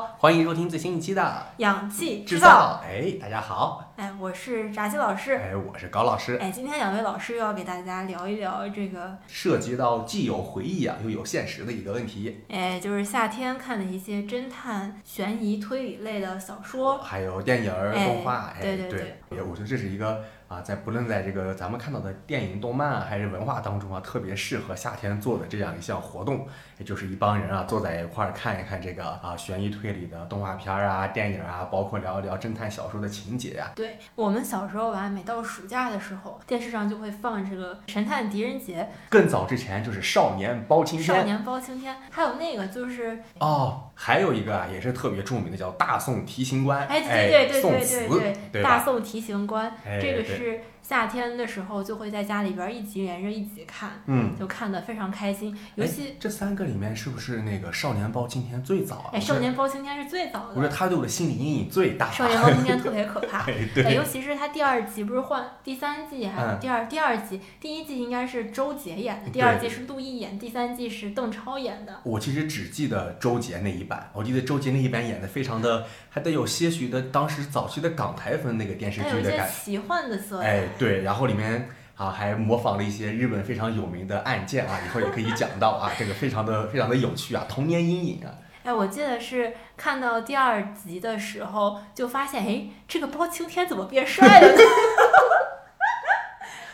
好，欢迎收听最新一期的氧气制制造。哎，大家好，哎，我是炸鸡老师。哎，我是高老师。哎，今天两位老师又要给大家聊一聊这个，涉及到既有回忆啊，又有现实的一个问题，哎，就是夏天看的一些侦探、悬疑、推理类的小说。还有电影动画，哎，对对对，也我觉得这是一个啊，在不论在这个咱们看到的电影、动漫啊还是文化当中啊，特别适合夏天做的这样一项活动，也就是一帮人啊坐在一块儿看一看这个啊悬疑推理的动画片儿啊、电影啊，包括聊一聊侦探小说的情节呀、对我们小时候吧，每到暑假的时候，电视上就会放这个《神探狄仁杰更早之前就是少年包青》，天少年包青天，还有那个就是，哦，还有一个啊也是特别著名的叫大宋提刑官，哎，对对对宋对对对对？大宋提刑官，哎这个是夏天的时候就会在家里边一集连着一集看，嗯，就看得非常开心，尤其。这三个里面是不是那个少年包青天最早啊？哎，少年包青天是最早的，我觉得他对我的心理阴影最大。少年包青天特别可 怕。哎，哎，对，尤其是他第二季不是换第三季还是嗯第二、第二季？第一季应该是周杰演的，第二季是陆毅演，第三季是邓超演的。我其实只记得周杰那一版，我记得周杰那一版演的非常的，还得有些许的当时早期的港台风那个电视还有一些剧的感奇幻的色彩。哎，对，然后里面啊还模仿了一些日本非常有名的案件啊，以后也可以讲到啊，这个非常的非常的有趣啊，童年阴影啊。哎，我记得是看到第二集的时候，就发现，哎，这个包青天怎么变帅了呢？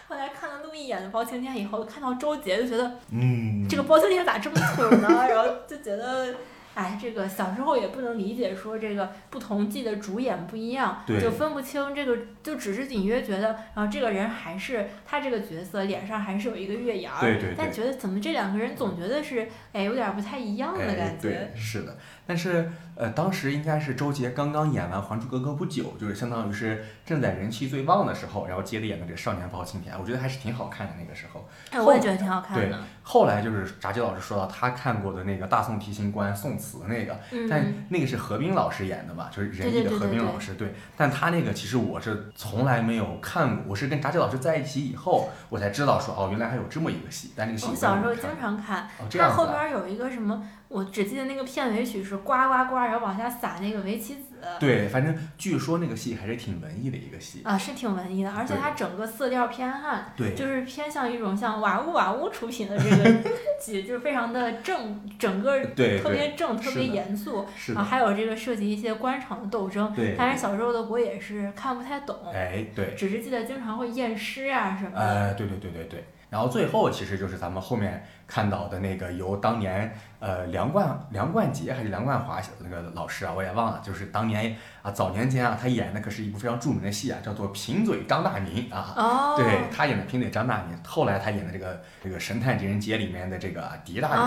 后来看了陆毅演的包青天以后，看到周杰就觉得嗯，这个包青天咋这么蠢呢？然后就觉得，哎，这个小时候也不能理解，说这个不同季的主演不一样，对就分不清这个，就只是隐约觉得，然后这个人还是他这个角色脸上还是有一个月牙儿，对对对但觉得怎么这两个人总觉得是，哎，有点不太一样的哎感，觉。对，是的。但是呃，当时应该是周杰刚刚演完《还珠格格》不久，就是相当于是正在人气最旺的时候，然后接着演的这个少年包青天，我觉得还是挺好看的那个时候。哎，我也觉得挺好看的对的。后来就是炸鸡老师说到他看过的那个《大宋提刑官宋慈》那个，但嗯，那个是何冰老师演的嘛，就是仁义的何冰老师，对。但他那个其实我是从来没有看过，我是跟炸鸡老师在一起以后，我才知道说哦，原来还有这么一个戏，但那个戏我我小时候经常看，哦，这它样子啊。后边有一个什么，我只记得那个片尾曲是呱呱呱，然后往下撒那个围棋子。对，反正据说那个戏还是挺文艺的一个戏。啊，是挺文艺的，而且它整个色调偏暗，对，就是偏向一种像瓦屋瓦屋出品的这个 剧，就是非常的正，整个对对，特别正，特别严肃啊，是的，还有这个涉及一些官场的斗争。对。但是小时候的我也是看不太懂，哎，对，只是记得经常会验尸啊什么的。哎，对对对对对。然后最后其实就是咱们后面看到的那个由当年呃梁冠梁冠杰还是梁冠华那个老师啊，我也忘了，就是当年啊早年间啊他演的可是一部非常著名的戏啊，叫做《贫嘴张大民》啊。哦，对他演的贫嘴张大民，后来他演的这个这个《神探狄仁杰》里面的这个狄大人哦，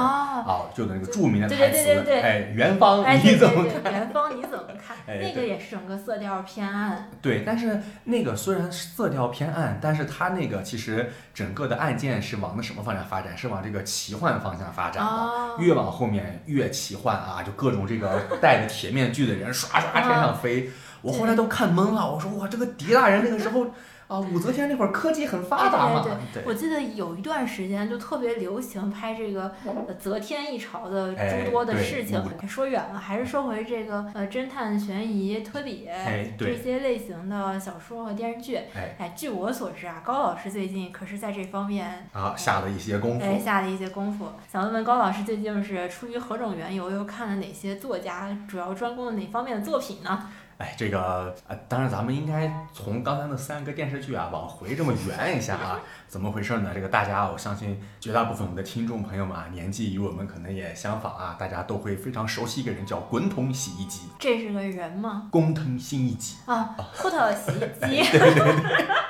啊，就那个著名的台词对对对，对哎，元芳哎，你怎么看？元芳你怎么看？哎那个也是整个色调偏暗。对，但是那个虽然色调偏暗，但是他那个其实整个的案件是往那什么方向发展？是往这个奇幻方向发展的。哦，越往后面越奇幻啊，就各种这个戴着铁面具的人刷刷天上飞。我后来都看懵了，我说哇，这个狄大人那个时候啊，武则天那会儿科技很发达嘛，对对我记得有一段时间就特别流行拍这个呃则天一朝的哎诸多的事情。我说远了，还是说回这个呃侦探、悬疑、推理、哎这些类型的小说和电视剧。哎哎，据我所知啊，高老师最近可是在这方面啊下了一些功夫。哎下了一些功夫。想问问高老师最近是出于何种缘由，又看了哪些作家主要专攻的哪方面的作品呢？哎，这个啊，当然咱们应该从刚才那三个电视剧啊往回这么圆一下啊，怎么回事呢？这个大家我相信绝大部分我们的听众朋友们啊，年纪与我们可能也相仿啊，大家都会非常熟悉一个人叫滚筒洗衣机，这是个人吗？工藤新一机。啊，秃头洗衣机。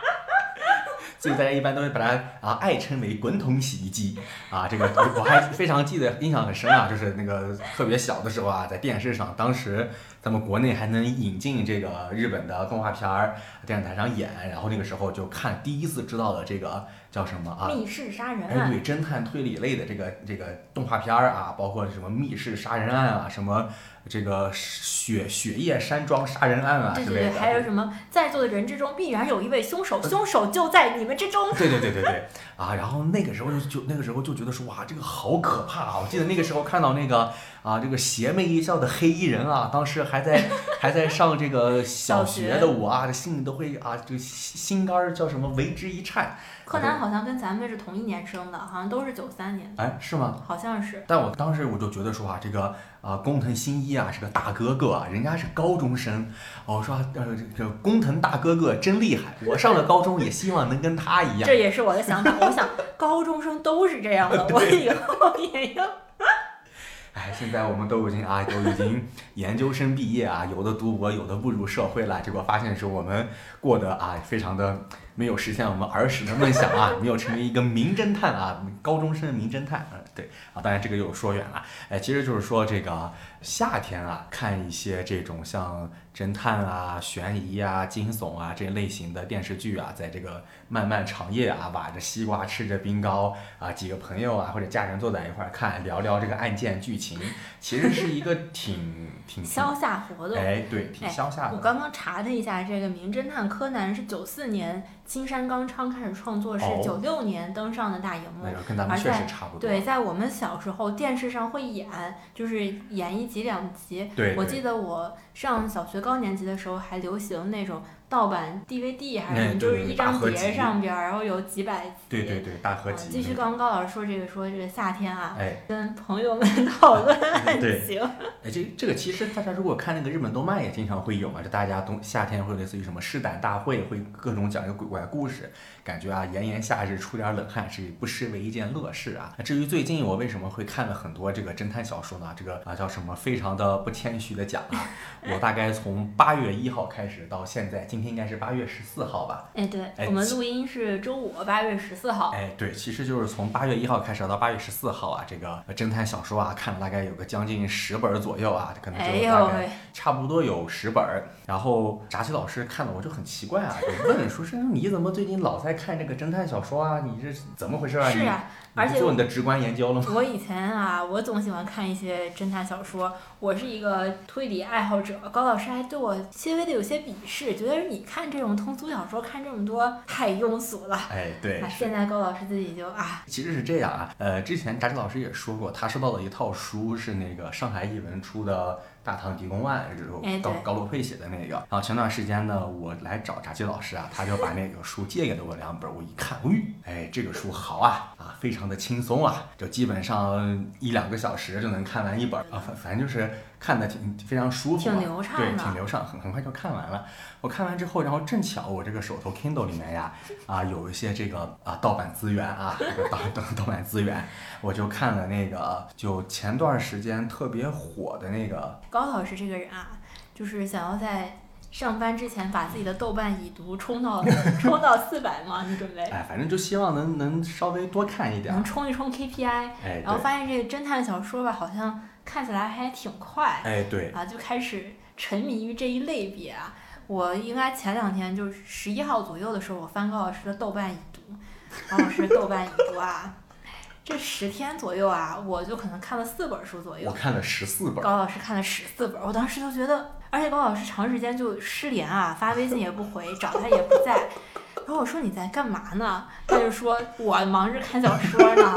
所以大家一般都会把它啊爱称为滚筒洗衣机啊。这个我还非常记得，印象很深啊，就是那个特别小的时候啊，在电视上，当时咱们国内还能引进这个日本的动画片儿，电视台上演，然后那个时候就看，第一次知道了这个叫什么啊？密室杀人哎，案。对，侦探推理类的这个这个动画片儿啊，包括什么密室杀人案啊，什么这个雪雪夜山庄杀人案啊对对对。还有什么在座的人之中必然有一位凶手，凶手就在你们之中。对对对对对，啊，然后那个时候就就那个时候就觉得说哇，这个好可怕啊！我记得那个时候看到那个啊，这个邪魅一笑的黑衣人啊，当时还在 还在上这个小学的我啊，这心里都会啊，这个心肝儿叫什么为之一颤。柯南好像跟咱们是同一年生的，好像都是九三年。哎，是吗？好像是。但我当时我就觉得说啊，这个啊工藤新一啊是个大哥哥啊，人家是高中生，我说呃这个工藤大哥哥真厉害，我上了高中也希望能跟他一样。这也是我的想法，我想高中生都是这样的，我以后也要。哎，现在我们都已经啊，都已经研究生毕业啊，有的读博，有的步入社会了，结果发现是我们过得啊，非常的。没有实现我们儿时的梦想啊，没有成为一个名侦探啊，高中生的名侦探，嗯，对啊，当然这个又说远了，哎，其实就是说这个夏天啊，看一些这种像侦探啊、悬疑啊、惊悚啊这类型的电视剧啊，在这个漫漫长夜啊，挖着西瓜吃着冰糕啊，几个朋友啊或者家人坐在一块儿看，聊聊这个案件剧情，其实是一个挺挺消夏活动，哎，对，挺消夏的。我刚刚查了一下，这个名侦探柯南是九四年。青山刚昌开始创作是九六年登上的大荧幕，跟咱们确实差不多对，在我们小时候电视上会演，就是演一集两集。我记得我上小学高年级的时候还流行那种。盗版 DVD 还是什么，就是一张碟上边儿，然后有几百集。对对对，大合集。继续刚刚高老师说这个，说这个夏天啊，跟朋友们 讨论 爱情。哎，这这个其实大家如果看那个日本动漫也经常会有嘛，就大家冬夏天会类似于什么试胆大会，会各种讲一个鬼怪故事。感觉啊，炎炎夏日出点冷汗是不失为一件乐事啊。至于最近我为什么会看了很多这个侦探小说呢？这个啊叫什么？非常的不谦虚的讲啊，我大概从八月一号开始到现在，今天应该是八月十四号吧？哎，对，我们录音是周五，八月十四号。哎，对，其实就是从八月一号开始到八月十四号啊，这个侦探小说啊，看了大概有个将近十本左右啊，可能就大概差不多有十本。然后扎西老师看了我就很奇怪啊，就问说是你怎么最近老在看这个侦探小说啊？你这怎么回事啊？是啊，而且做你的直观研究了吗？我以前啊，我总喜欢看一些侦探小说，我是一个推理爱好者。高老师还对我轻微的有些鄙视，觉得你看这种通俗小说看这么多太庸俗了。哎，对。现在高老师自己就啊，其实是这样啊，呃，之前扎西老师也说过，他收到了一套书，是那个上海译文出的。大唐狄公案，就是高高罗佩写的那个。然后前段时间呢，我来找炸鸡老师啊，他就把那个书借给了我两本。我一看，哎，这个书好啊，啊，非常的轻松啊，就基本上一两个小时就能看完一本啊，反反正就是。看的挺非常舒服，挺流畅对，挺流畅，很很快就看完了。我看完之后，然后正巧我这个手头 Kindle 里面呀，啊，有一些这个啊盗版资源啊，盗盗盗版资源，我就看了那个，就前段时间特别火的那个。高老师这个人啊，就是想要在上班之前把自己的豆瓣已读冲到 冲到四百吗？你准备？哎，反正就希望能能稍微多看一点，能冲一冲 KPI。哎，然后发现这个侦探小说吧，好像。看起来还挺快，哎，对，啊，就开始沉迷于这一类别啊。我应该前两天就十一号左右的时候，我翻高老师的豆瓣已读，高老师豆瓣已读啊，这十天左右啊，我就可能看了四本书左右。我看了十四本。高老师看了十四本，我当时就觉得，而且高老师长时间就失联啊，发微信也不回，找他也不在。然后我说你在干嘛呢？他就说我忙着看小说呢。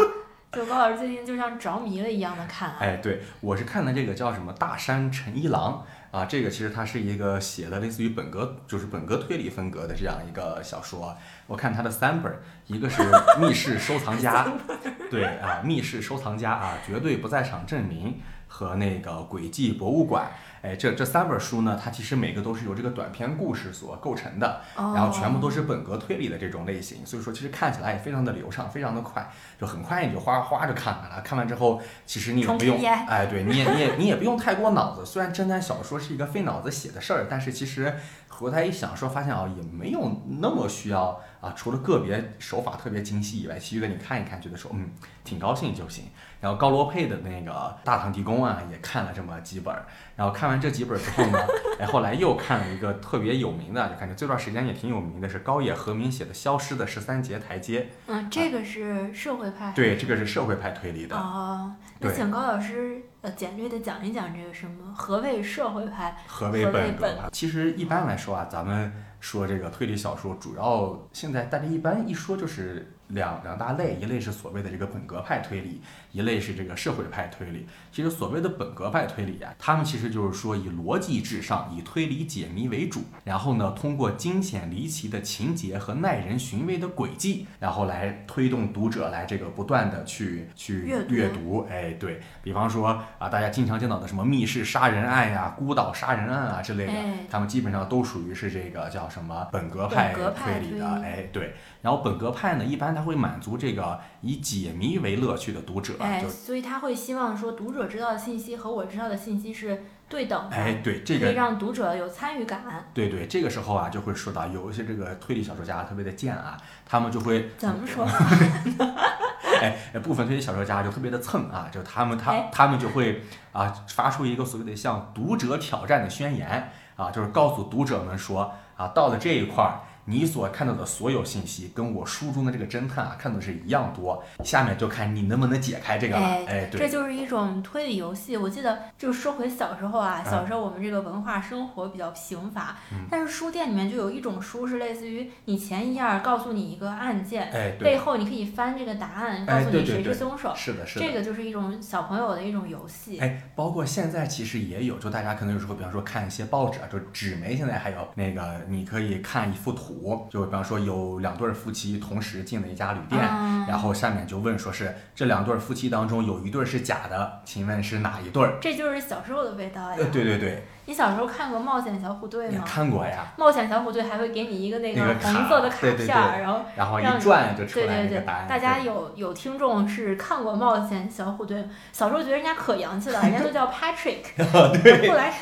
就高老师最近就像着迷了一样的看，哎，对我是看的这个叫什么大山陈一郎啊，这个其实他是一个写的类似于本格，就是本格推理风格的这样一个小说。我看他的三本，一个是密室收藏家，对啊，密室收藏家啊，绝对不在场证明和那个诡计博物馆。哎，这这三本书呢，它其实每个都是由这个短篇故事所构成的，然后全部都是本格推理的这种类型，所以说其实看起来也非常的流畅，非常的快，就很快你就哗哗就看完了。看完之后，其实你也不用，哎，对你也你也你也不用太过脑子。虽然侦探小说是一个费脑子写的事儿，但是其实回头一想，说发现啊，也没有那么需要啊，除了个别手法特别精细以外，其余的你看一看，觉得说嗯挺高兴就行。然后高罗佩的那个《大唐狄公》啊，也看了这么几本。然后看完这几本之后呢，哎，后来又看了一个特别有名的，就感觉这段时间也挺有名的，是高野和明写的《消失的十三节台阶》。嗯，这个是社会派。对，这个是社会派推理的。哦，那请高老师呃简略的讲一讲这个什么何谓社会派？何为本格？其实一般来说啊，咱们。说这个推理小说主要现在大家一般一说就是两两大类，一类是所谓的这个本格派推理，一类是这个社会派推理。其实所谓的本格派推理啊，他们其实就是说以逻辑至上，以推理解谜为主，然后呢，通过惊险离奇的情节和耐人寻味的轨迹，然后来推动读者来这个不断的去去阅读阅读。哎，对比方说啊，大家经常见到的什么密室杀人案呀、孤岛杀人案啊之类的，哎他们基本上都属于是这个叫什么本格派推理的。推理哎，对。然后本格派呢，一般它会满足这个以解谜为乐趣的读者，哎，所以他会希望说读者知道的信息和我知道的信息是对等的，哎，对这个可以让读者有参与感。对对，这个时候啊，就会说到有一些这个推理小说家特别的贱啊，他们就会怎么说？哎，部分推理小说家就特别的蹭啊，就他们他哎他们就会啊发出一个所谓的向读者挑战的宣言啊，就是告诉读者们说啊，到了这一块儿。你所看到的所有信息，跟我书中的这个侦探啊看到的是一样多。下面就看你能不能解开这个了。哎哎，这，就是一种推理游戏。我记得，就说回小时候啊，嗯小时候我们这个文化生活比较贫乏，嗯但是书店里面就有一种书是类似于你前一页告诉你一个案件，哎，背，后你可以翻这个答案，告哎诉你谁对对对是凶手。是的，是的。这个就是一种小朋友的一种游戏。哎，包括现在其实也有，就大家可能有时候，比方说看一些报纸啊，就纸媒现在还有那个，你可以看一幅图，就比方说有两对夫妻同时进了一家旅店，嗯然后下面就问说是这两对夫妻当中有一对是假的，请问是哪一对儿？这就是小时候的味道呀。呃，对对对，你小时候看过《冒险小虎队》吗？看过呀，冒险小虎队还会给你一个那那个红色的卡对对片，然后然后一转就出对对对来那个答案。，大家有有听众是看过《冒险小虎队》，小时候觉得人家可洋气了，人家都叫 Patrick，对后来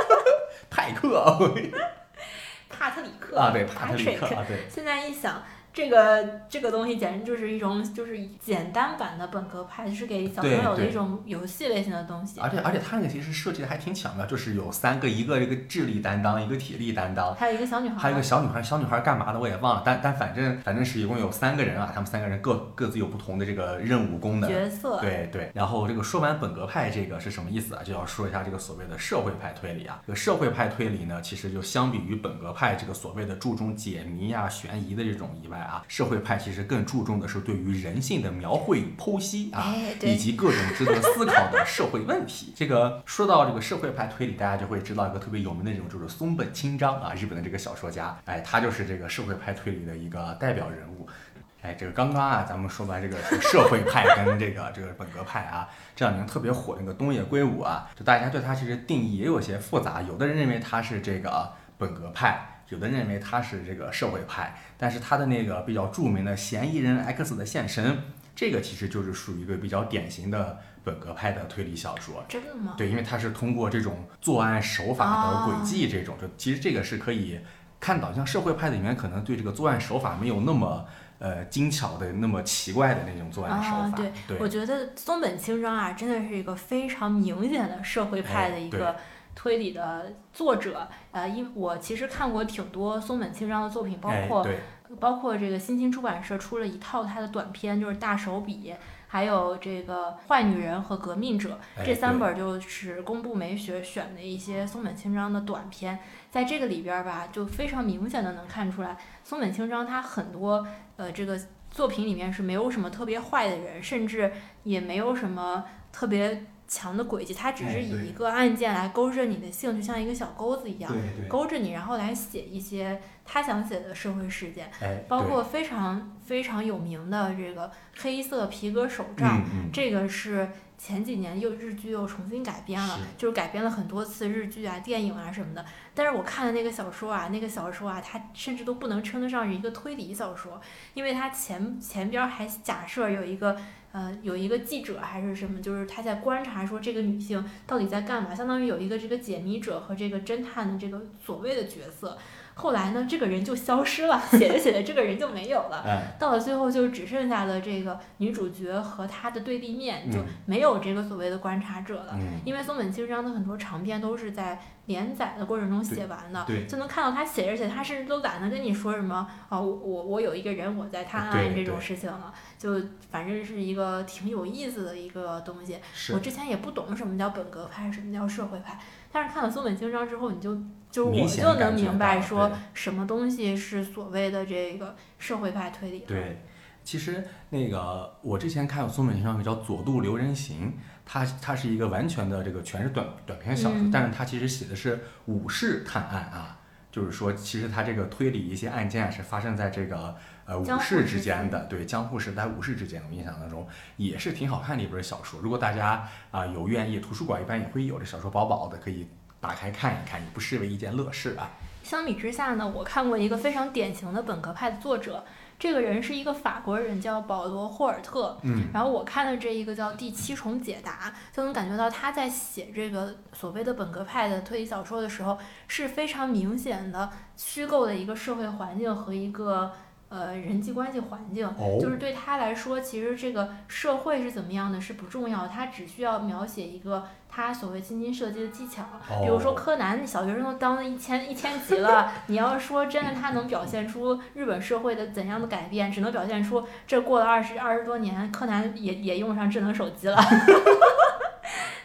派克 帕特里克啊，对帕特里克啊，对。现在一想，这个这个东西简直就是一种就是简单版的本格派，就是给小朋友的一种游戏类型的东西。而且而且它那个其实设计的还挺巧妙，就是有三个，一个这个智力担当，一个体力担当，还有一个小女孩儿，还有一个小女孩，小女孩干嘛的我也忘了，但但反正反正是一共有三个人啊，他们三个人各各自有不同的这个任务功能。角色，对对，然后这个说完本格派这个是什么意思啊？就要说一下这个所谓的社会派推理啊。这个社会派推理呢，其实就相比于本格派这个所谓的注重解谜呀、悬疑的这种以外啊，社会派其实更注重的是对于人性的描绘与剖析啊。哎，以，及各种值得思考的社会问题。这个说到这个社会派推理，大家就会知道一个特别有名的这种，就是松本清张啊，日本的这个小说家，哎，他就是这个社会派推理的一个代表人物。哎，这个刚刚啊，咱们说完这个社会派跟这个这个本格派啊，这两年特别火那个东野圭吾啊，就大家对他其实定义也有些复杂，有的人认为他是这个本格派，有的认为他是这个社会派，但是他的那个比较著名的嫌疑人 X 的现身，这个其实就是属于一个比较典型的本格派的推理小说。真的吗？对，因为它是通过这种作案手法的轨迹，这种就其实这个是可以看到，像社会派里面可能对这个作案手法没有那么呃精巧的、那么奇怪的那种作案手啊法。对我觉得松本清张啊，真的是一个非常明显的社会派的一个推理的作者。呃，因我其实看过挺多松本清张的作品，包括、哎包括这个新星出版社出了一套他的短篇，就是《大手笔》，还有这个《坏女人》和《革命者》哎这三对本，就是工部美学选的一些松本清张的短篇。在这个里边儿吧，就非常明显的能看出来，松本清张他很多呃这个作品里面是没有什么特别坏的人，甚至也没有什么特别强的轨迹，它只是以一个案件来勾着你的兴趣，像一个小钩子一样。勾着你，然后来写一些他想写的社会事件，哎，包括非常非常有名的这个黑色皮革手杖，这个是前几年又日剧又重新改编了是，就是改编了很多次日剧啊、电影啊什么的。但是我看的那个小说啊，那个小说啊，它甚至都不能称得上是一个推理小说，因为它前前边儿还假设有一个。呃，有一个记者还是什么，就是他在观察说这个女性到底在干嘛，相当于有一个这个解谜者和这个侦探的这个所谓的角色。后来呢，这个人就消失了，写着写着这个人就没有了。哎，到了最后，就只剩下了这个女主角和她的对立面，就嗯没有这个所谓的观察者了。嗯，因为松本清张的很多长篇都是在连载的过程中写完的，就能看到他写着写，他甚至都懒得跟你说什么啊，我我我有一个人我在探案这种事情了，就反正是一个挺有意思的一个东西。我之前也不懂什么叫本格派，什么叫社会派，但是看了松本清张之后，你就就是我就能明白说什么东西是所谓的这个社会派推理了。对，其实那个我之前看有松本清张叫《佐渡留人行》，它它是一个完全的这个全是短短篇小说，嗯但是它其实写的是武士探案啊，就是说其实它这个推理一些案件啊是发生在这个呃武士之间的，对江户时代武士之间，我印象当中也是挺好看的一本小说。如果大家啊、有愿意，图书馆一般也会有这小说薄薄的，可以打开看一看，也不失为一件乐事啊。相比之下呢，我看过一个非常典型的本格派的作者，这个人是一个法国人，叫保罗·霍尔特。嗯，然后我看的这一个叫《第七重解答》，就能感觉到他在写这个所谓的本格派的推理小说的时候，是非常明显的虚构的一个社会环境和一个呃人际关系环境。哦就是对他来说，其实这个社会是怎么样的是不重要，他只需要描写一个他所谓精心设计的技巧。比如说哦柯南，小学生都当了一千一千集了，你要说真的，他能表现出日本社会的怎样的改变，只能表现出这过了二十二十多年，柯南也也用上智能手机了。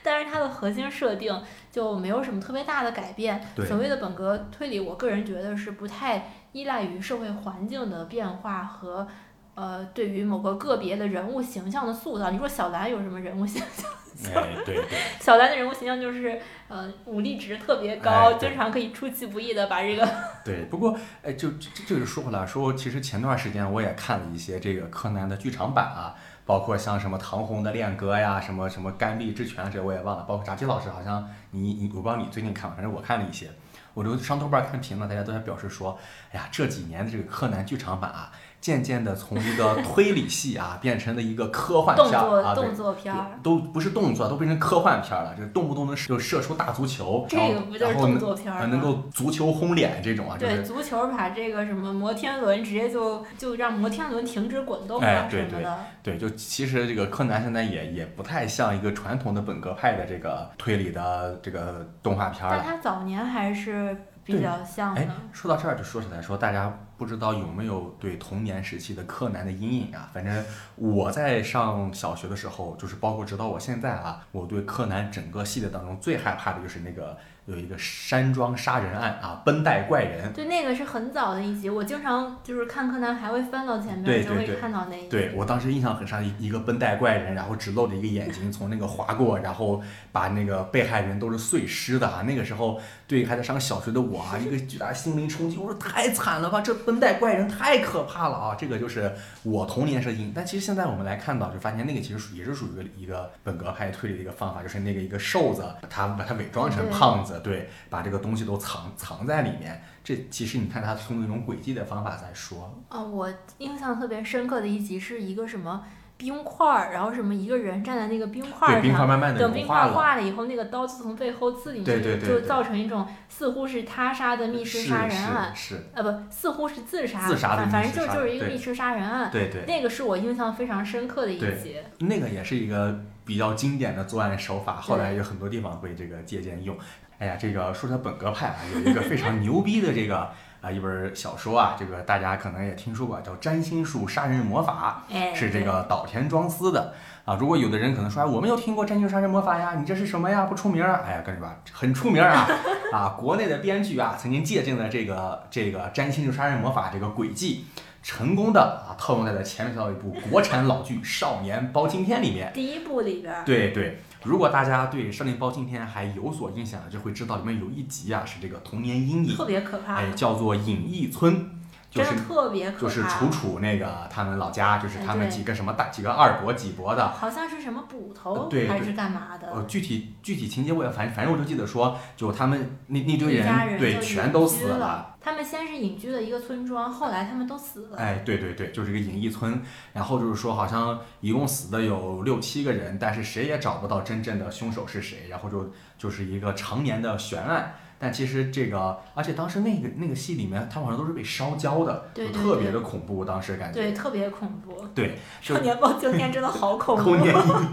但是它的核心设定就没有什么特别大的改变。所谓的本格推理，我个人觉得是不太依赖于社会环境的变化和呃对于某个个别的人物形象的塑造。你说小兰有什么人物形象？哎，对对。小兰的人物形象就是呃武力值特别高，哎经常可以出其不意的把这个 对，不过，哎，就这这个说回来，说其实前段时间我也看了一些这个柯南的剧场版啊，包括像什么唐红的恋歌呀，什么什么甘地之泉，这我也忘了，包括炸鸡老师好像你你我不知道你最近看吗，反正我看了一些，我就上豆瓣看评论，大家都在表示说，哎呀，这几年的这个柯南剧场版啊，渐渐的从一个推理戏啊 变成了一个科幻动片儿啊，动作片儿。都不是动作，都变成科幻片儿了，这动不动能就射出大足球，这个不就是动作片儿吗？呃能够足球轰脸这种啊，就是对，足球把这个什么摩天轮直接就就让摩天轮停止滚动啊哎对什么的。对，就其实这个柯南现在也也不太像一个传统的本格派的这个推理的这个动画片儿了。但他早年还是比较像的哎。，说到这儿就说起来说，大家不知道有没有对童年时期的柯南的阴影啊？反正我在上小学的时候，就是包括直到我现在啊，我对柯南整个系列当中最害怕的就是那个有一个山庄杀人案啊，绷带怪人。对，那个是很早的一集，我经常就是看柯南还会翻到前面，就会看到那一集。对我当时印象很深，一一个绷带怪人，然后只露着一个眼睛从那个划过，然后把那个被害人都是碎尸的啊。那个时候对还在上小学的我啊，一个巨大心灵冲击，我说太惨了吧，这绷带怪人太可怕了啊！这个就是我童年时阴。但其实现在我们来看到，就发现那个其实属也是属于一个一个本格派推理的一个方法，就是那个一个瘦子，他把他伪装成胖子，对，把这个东西都藏藏在里面。这其实你看他从那种诡计的方法在说，啊、我印象特别深刻的一集是一个什么冰块儿，然后什么一个人站在那个冰块，儿上。冰块慢慢的等冰块化了。以后，那个刀就从背后刺进去，对对对就造成一种似乎是他杀的密室杀人案，是是，呃，不，似乎是自杀，自杀的反反正就就是一个密室杀人案。对对，那个是我印象非常深刻的一集。那个也是一个比较经典的作案手法，后来有很多地方会这个借鉴用。哎呀，这个说说本格派啊，有一个非常牛逼的这个啊一本小说啊，这个大家可能也听说过，叫《占星术杀人魔法》。哎，是这个岛田庄司的啊。如果有的人可能说，哎，我没有听过《占星杀人魔法》呀，你这是什么呀？不出名儿？哎呀，跟着吧，很出名儿啊啊！国内的编剧啊，曾经借鉴了这个这个《占星术杀人魔法》这个轨迹，成功的啊套用在了前面提到一部国产老剧《少年包青天》里面。第一部里边儿，对对，如果大家对《少年包青天》还有所印象，就会知道里面有一集啊是这个童年阴影特，别可怕，哎，叫做隐逸村，就是特别可怕。就是楚楚那个他们老家，就是他们几个什么大几个二伯几伯的，好像是什么捕头呃对是干嘛的？呃，具体具体情节我也反反正我就记得说，就他们那那堆人对全都死了。了。他们先是隐居的一个村庄，后来他们都死了。哎，对对对，就是一个隐逸村，然后就是说，好像一共死的有六七个人，但是谁也找不到真正的凶手是谁，然后就就是一个常年的悬案。但其实这个，而且当时那个那个戏里面，他们好像都是被烧焦的，对特别的恐怖，当时感觉。对，特别恐怖。对，就少年包青天真的好恐 怖。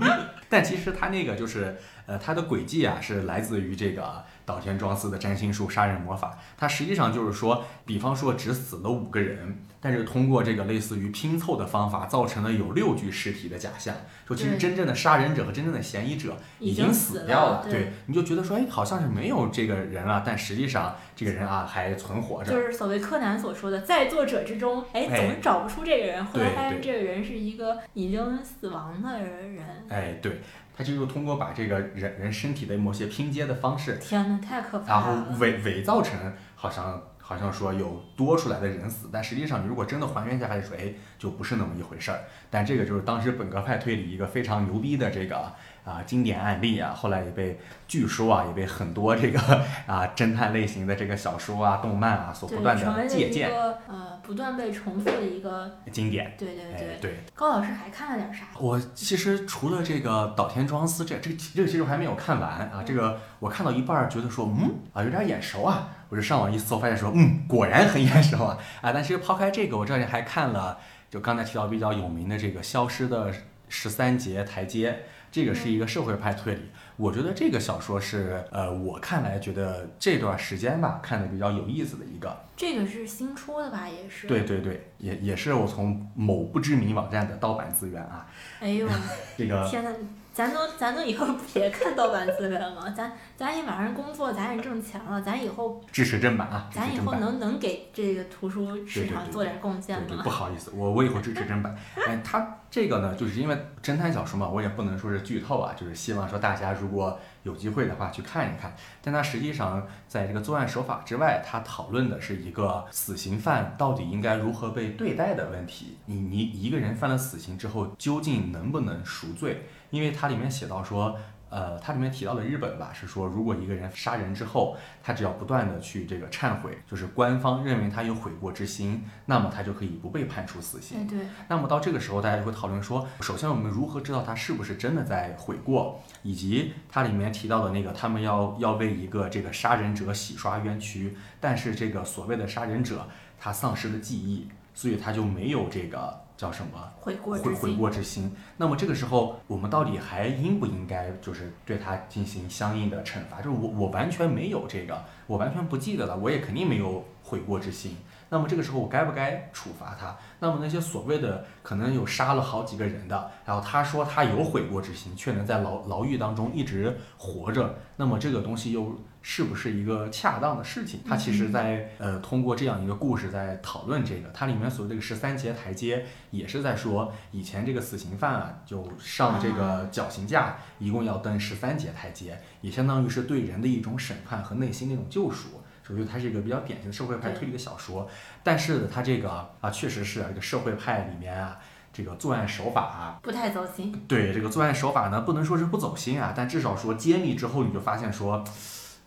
但其实他那个就是，呃，他的轨迹啊是来自于这个岛田庄司的占星术杀人魔法。它实际上就是说，比方说只死了五个人，但是通过这个类似于拼凑的方法，造成了有六具尸体的假象。说其实真正的杀人者和真正的嫌疑者已经经死死掉了，了对你就觉得说，哎，好像是没有这个人了，但实际上这个人啊还存活着。就是所谓柯南所说的，在作者之中，哎，哎总是找不出这个人。后来发现这个人是一个已经死亡的人。哎，对，他就又通过把这个人人身体的某些拼接的方式，天呐，太可怕然后！伪伪造成好像好像说有多出来的人死，但实际上你如果真的还原下来说，哎，就不是那么一回事儿。但这个就是当时本格派推理一个非常牛逼的这个啊经典案例啊，后来也被据说啊也被很多这个啊侦探类型的这个小说啊、动漫啊所不，断的借鉴个呃不断被重复的一个，经典。对对哎对。，对，高老师还看了点啥？我其实除了这个岛田庄司这这个这个其实我还没有看完啊，这个我看到一半儿觉得说嗯啊有点眼熟啊，我就上网一搜发现说嗯果然很眼熟啊啊！但其实抛开这个，我这里还看了就刚才提到比较有名的这个《消失的十三节台阶》，这个是一个社会派推理。我觉得这个小说是呃我看来觉得这段时间吧看的比较有意思的一个。这个是新出的吧？也是。对。对对，也也是我从某不知名网站的盗版资源啊，哎呦，这个天呐，咱都咱都以后 别看盗版资源了？咱咱也马上工作，咱也挣钱了，咱以后支持正版啊，咱以后。能能给这个图书市场做点贡献对对，吗不？好意思，我我以后支持正版。哎，他这个呢，就是因为侦探小说嘛，我也不能说是剧透啊，就是希望说大家如果有机会的话去看一看。但它实际上在这个作案手法之外，它讨论的是一个死刑犯到底应该如何被对待的问题。你你一个人犯了死刑之后，究竟能不能赎罪？因为它里面写到说。呃，它里面提到的日本吧，是说如果一个人杀人之后，他只要不断的去这个忏悔，就是官方认为他有悔过之心，那么他就可以不被判处死刑。哎，对，那么到这个时候，大家就会讨论说，首先我们如何知道他是不是真的在悔过，以及它里面提到的那个他们要要为一个这个杀人者洗刷冤屈，但是这个所谓的杀人者他丧失了记忆，所以他就没有这个叫什么悔过悔悔之心。过之心。那么这个时候，我们到底还应不应该就是对他进行相应的惩罚？就是我我完全没有这个，我完全不记得了，我也肯定没有悔过之心。那么这个时候我该不该处罚他？那么那些所谓的可能有杀了好几个人的，然后他说他有悔过之心，却能在牢牢狱当中一直活着，那么这个东西又是不是一个恰当的事情？他其实在呃通过这样一个故事在讨论这个，它里面所谓这个十三节台阶也是在说以前这个死刑犯啊，就上这个绞刑架，一共要登十三节台阶，也相当于是对人的一种审判和内心的一种救赎。所以它是一个比较典型的社会派推理的小说，但是它这个啊，确实是这个社会派里面啊，这个作案手法啊，不太走心。对这个作案手法呢，不能说是不走心啊，但至少说揭秘之后，你就发现说，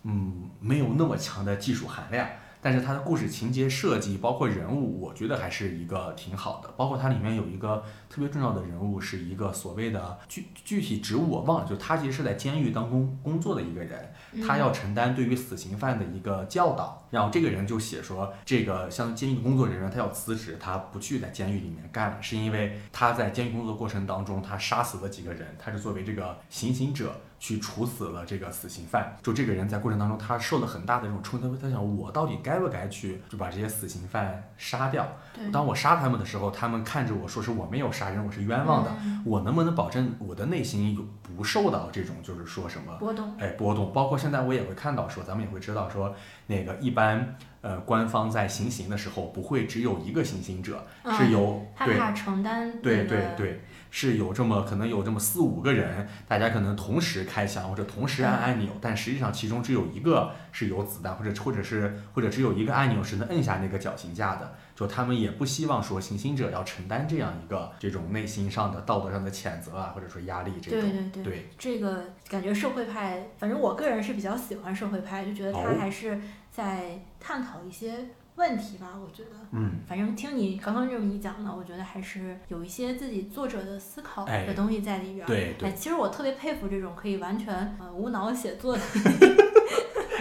嗯，没有那么强的技术含量。但是它的故事情节设计，包括人物，我觉得还是一个挺好的。包括它里面有一个特别重要的人物，是一个所谓的具具体职务我忘了，就他其实是在监狱当中工作的一个人，他要承担对于死刑犯的一个教导。然后这个人就写说，这个像监狱工作人员，他要辞职，他不去在监狱里面干了，是因为他在监狱工作过程当中，他杀死了几个人，他是作为这个行刑者。去处死了这个死刑犯，就这个人在过程当中，他受了很大的这种冲击，他想我到底该不该去就把这些死刑犯杀掉？对，当我杀他们的时候，他们看着我说是我没有杀人，我是冤枉的，嗯我能不能保证我的内心有不受到这种就是说什么波动。哎波动？包括现在我也会看到说，咱们也会知道说，那个一般呃官方在行刑的时候不会只有一个行刑者，嗯是由对害怕承担对对对，是有这么可能有这么四五个人，大家可能同时开枪或者同时按按钮，但实际上其中只有一个是有子弹，或者或者是或者只有一个按钮是能摁下那个绞刑架的。就他们也不希望说行刑者要承担这样一个这种内心上的道德上的谴责啊，或者说压力这种。对对对对这个感觉社会派，反正我个人是比较喜欢社会派，就觉得他哦还是在探讨一些问题吧。我觉得，嗯，反正听你刚刚这么一讲呢，我觉得还是有一些自己作者的思考哎的东西在里边儿。对对哎，其实我特别佩服这种可以完全呃无脑写作的。